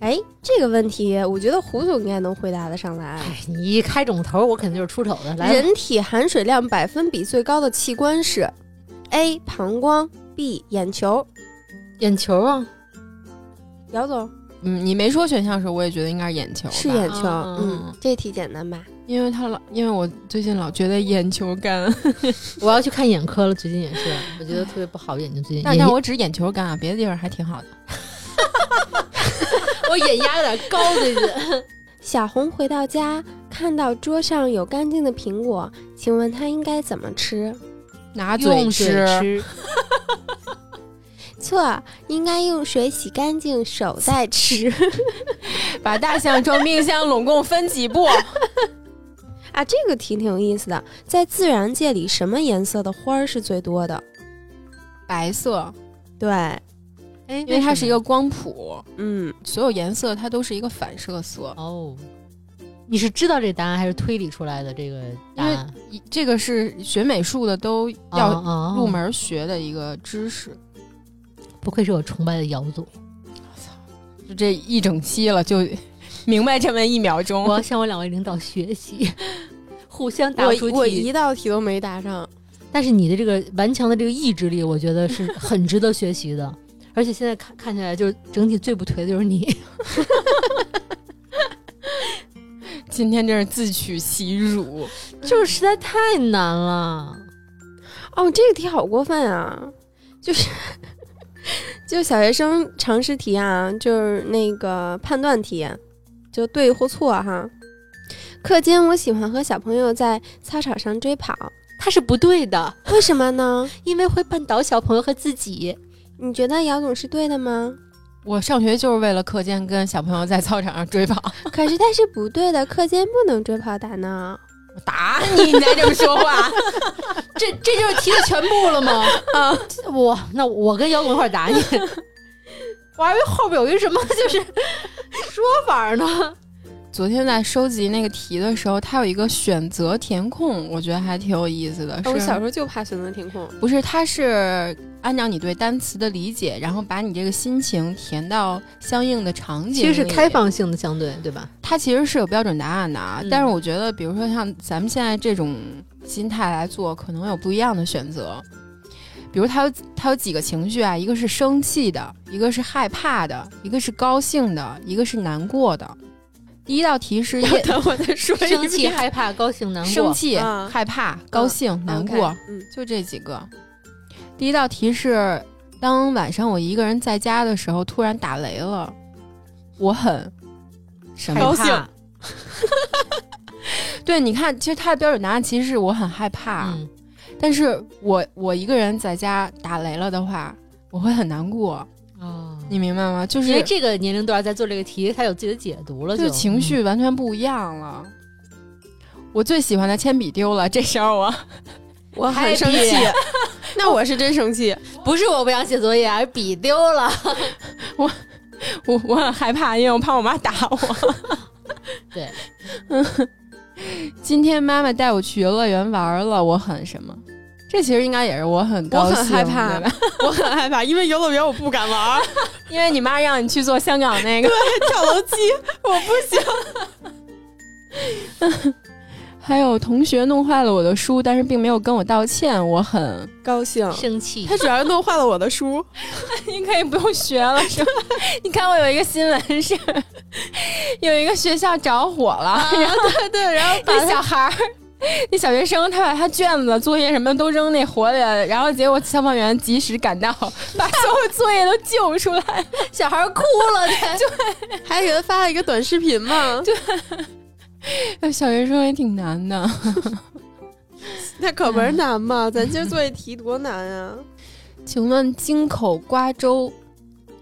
哎，这个问题我觉得胡总应该能回答得上来。你一开种头，我肯定就是出丑的。来人体含水量百分比最高的器官是 A 膀胱，B 眼球。眼球啊，姚总。嗯，你没说选项的时候，我也觉得应该是眼球。是眼球，嗯，这题简单吧？因为他老，因为我最近老觉得眼球干，[LAUGHS] 我要去看眼科了。最近也是，我觉得特别不好，眼睛最近。但但我只眼球干啊，别的地方还挺好的。[LAUGHS] 我眼压有点高，最近。[LAUGHS] 小红回到家，看到桌上有干净的苹果，请问她应该怎么吃？拿嘴吃。错，应该用水洗干净手再吃。[LAUGHS] 把大象装冰箱拢共分几步？[LAUGHS] 啊，这个题挺有意思的。在自然界里，什么颜色的花儿是最多的？白色。对，哎，因为它是一个光谱。嗯，所有颜色它都是一个反射色。哦，你是知道这答案还是推理出来的？这个答案，这个是学美术的都要入门学的一个知识。不愧是我崇拜的姚总，我操！就这一整期了，就明白这么一秒钟。我要向我两位领导学习，[LAUGHS] 互相答出题。我一道题都没答上，但是你的这个顽强的这个意志力，我觉得是很值得学习的。[LAUGHS] 而且现在看看起来，就整体最不颓的就是你。今天真是自取其辱，就是实在太难了。哦，这个题好过分啊！就是，就小学生常识题啊，就是那个判断题，就对或错哈。课间我喜欢和小朋友在操场上追跑，它是不对的。为什么呢？因为会绊倒小朋友和自己。你觉得姚总是对的吗？我上学就是为了课间跟小朋友在操场上追跑，可是它是不对的，课间不能追跑打闹。我打你，你再这么说话，这这就是题的全部了吗？啊，我那我跟姚总一块打你，[LAUGHS] 我还以为后边有一个什么就是说法呢。昨天在收集那个题的时候，它有一个选择填空，我觉得还挺有意思的。我小时候就怕选择填空，不是，它是按照你对单词的理解，然后把你这个心情填到相应的场景。其实是开放性的，相对对吧？它其实是有标准答案的啊。但是我觉得，比如说像咱们现在这种心态来做，可能有不一样的选择。比如它有它有几个情绪啊，一个是生气的，一个是害怕的，一个是高兴的，一个是难过的。第一道题是 [LAUGHS] 等我再说生气、害怕、高兴、难过。生气、害怕、高兴、难过，嗯，就这几个。第一道题是：当晚上我一个人在家的时候，突然打雷了，我很什么高兴。[LAUGHS] 对，你看，其实它的标准答案其实是我很害怕，但是我我一个人在家打雷了的话，我会很难过。哦，你明白吗？就是因为这个年龄段在做这个题，他有自己的解读了，就情绪完全不一样了。我最喜欢的铅笔丢了，这时候我我很生气，[LAUGHS] 那我是真生气，不是我不想写作业，而笔丢了。[LAUGHS] 我我我很害怕，因为我怕我妈打我。[LAUGHS] 对，今天妈妈带我去游乐园玩了，我很什么？这其实应该也是我很高兴，我很害怕，[LAUGHS] 我很害怕，因为游乐园我不敢玩，因为你妈让你去做香港那个跳楼机，我不行。[LAUGHS] 还有同学弄坏了我的书，但是并没有跟我道歉，我很高兴，生气。他主要是弄坏了我的书，你可以不用学了，是吧？[LAUGHS] 你看我有一个新闻是，有一个学校着火了，然后对对，然后把小孩儿。[LAUGHS] 那小学生他把他卷子、作业什么都扔那火里了，然后结果消防员及时赶到，把所有作业都救出来，[LAUGHS] 小孩哭了，[LAUGHS] 对，还给他发了一个短视频嘛，对，小学生也挺难的，那可不是难嘛，咱今儿作业题多难啊！请问“京口瓜洲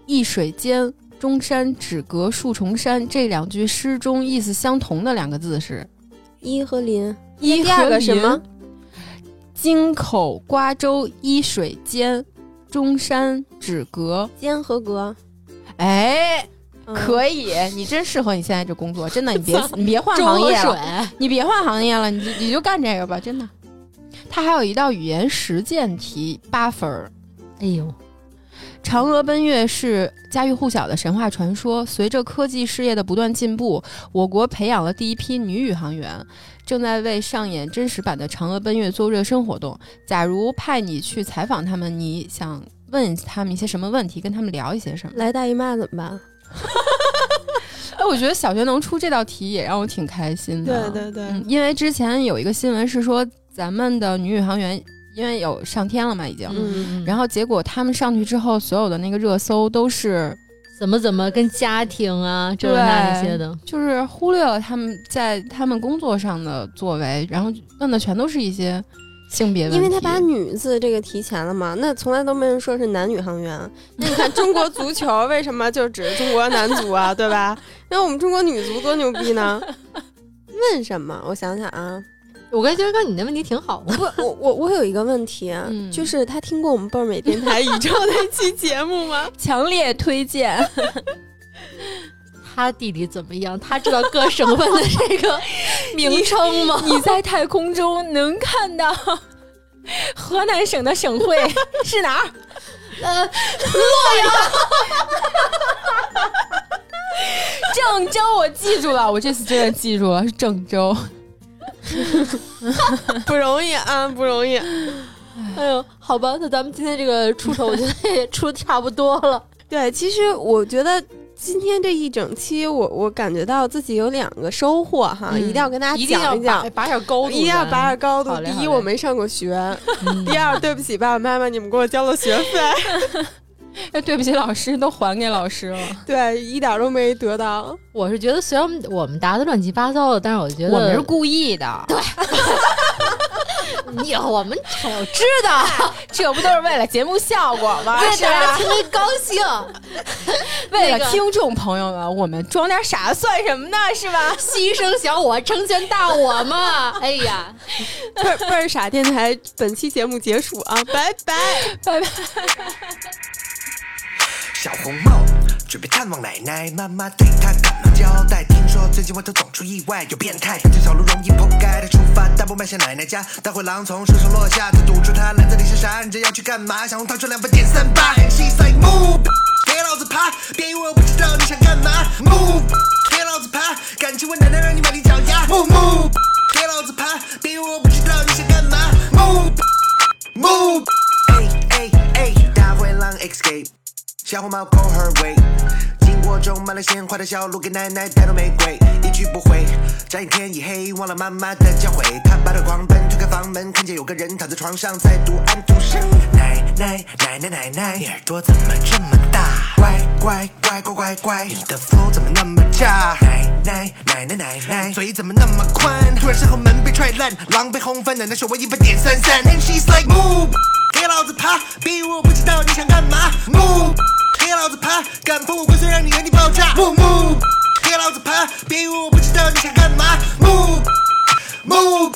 一水间，中山只隔数重山”这两句诗中意思相同的两个字是“一”和“林”。一第二个什么？京口瓜洲一水间，中山只隔间和隔。哎，可以，你真适合你现在这工作，真的，你别 [LAUGHS] 你别换行业了，你别换行业了，你你就干这个吧，真的。他还有一道语言实践题，八分儿。哎呦。嫦娥奔月是家喻户晓的神话传说。随着科技事业的不断进步，我国培养了第一批女宇航员，正在为上演真实版的嫦娥奔月做热身活动。假如派你去采访他们，你想问他们一些什么问题？跟他们聊一些什么？来大姨妈怎么办？[LAUGHS] 哎，我觉得小学能出这道题也让我挺开心的。对对对，因为之前有一个新闻是说，咱们的女宇航员。因为有上天了嘛，已经，然后结果他们上去之后，所有的那个热搜都是怎么怎么跟家庭啊这那那些的，就是忽略了他们在他们工作上的作为，然后问的全都是一些性别问题。因为他把“女”字这个提前了嘛，那从来都没人说是男女航员。[LAUGHS] 那你看中国足球为什么就指中国男足啊，[LAUGHS] 对吧？那我们中国女足多牛逼呢？问什么？我想想啊。我跟今儿哥，你的问题挺好的。不，我我我有一个问题，就是他听过我们倍儿美电台宇宙那期节目吗？[LAUGHS] 强烈推荐。他弟弟怎么样？他知道各省份的这个名称吗？[LAUGHS] 你在太空中能看到 [LAUGHS] 河南省的省会是哪儿？呃，洛阳。郑州，我记住了，我这次真的记住了，是郑州。[LAUGHS] 不容易啊，不容易。哎呦，好吧，那咱们今天这个出手，我觉得 [LAUGHS] 也出的差不多了。对，其实我觉得今天这一整期，我我感觉到自己有两个收获哈，一定要跟大家讲一讲，拔点高度，一定要拔点高度。第一，我没上过学；[LAUGHS] 第二，对不起爸爸妈妈，你们给我交了学费。[LAUGHS] 哎，对不起，老师都还给老师了。[LAUGHS] 对，一点都没得到。我是觉得，虽然我们答的乱七八糟的，但是我觉得我们是故意的。[LAUGHS] 对，你我们我知道，这不都是为了节目效果吗？为大家听高兴，为了听众朋友们，我们装点傻算什么呢？是吧？牺牲小我，成全大我嘛！哎呀，倍儿倍儿傻电台本期节目结束啊！拜拜拜拜。小红帽准备探望奶奶，妈妈对她赶忙交代。听说最近外头总出意外，有变态，这条路容易破盖。她出发大步迈向奶奶家，大灰狼从树上落下，他堵住她拦在里身闪着要去干嘛？小红掏出两把点三八，She's like move，给老子爬，别以为我不知道你想干嘛。Move，给老子爬，感情问奶奶让你买你脚丫。move move，给老子爬，别以为我不知道你想干嘛。Move，Move，哎哎哎，大灰狼 escape。小红帽 call her way，经过种满了鲜花的小路，给奶奶带朵玫瑰，一去不回。眨眼天已黑，忘了妈妈的教诲。他拔腿狂奔，推开房门，看见有个人躺在床上，在读安徒生。奶奶奶奶奶奶，你耳朵怎么这么大？乖乖乖乖乖乖，你的 flow 怎么那么炸？奶奶奶奶奶奶，嘴怎么那么宽？突然身后门被踹烂，狼狈轰翻，奶奶说我一百点三三。And she's like move，给老子爬，别以为我不知道你想干嘛。Move。给老子爬，敢碰我龟孙让你原地爆炸。Move move，给老子爬，别以为我不知道你想干嘛。木木。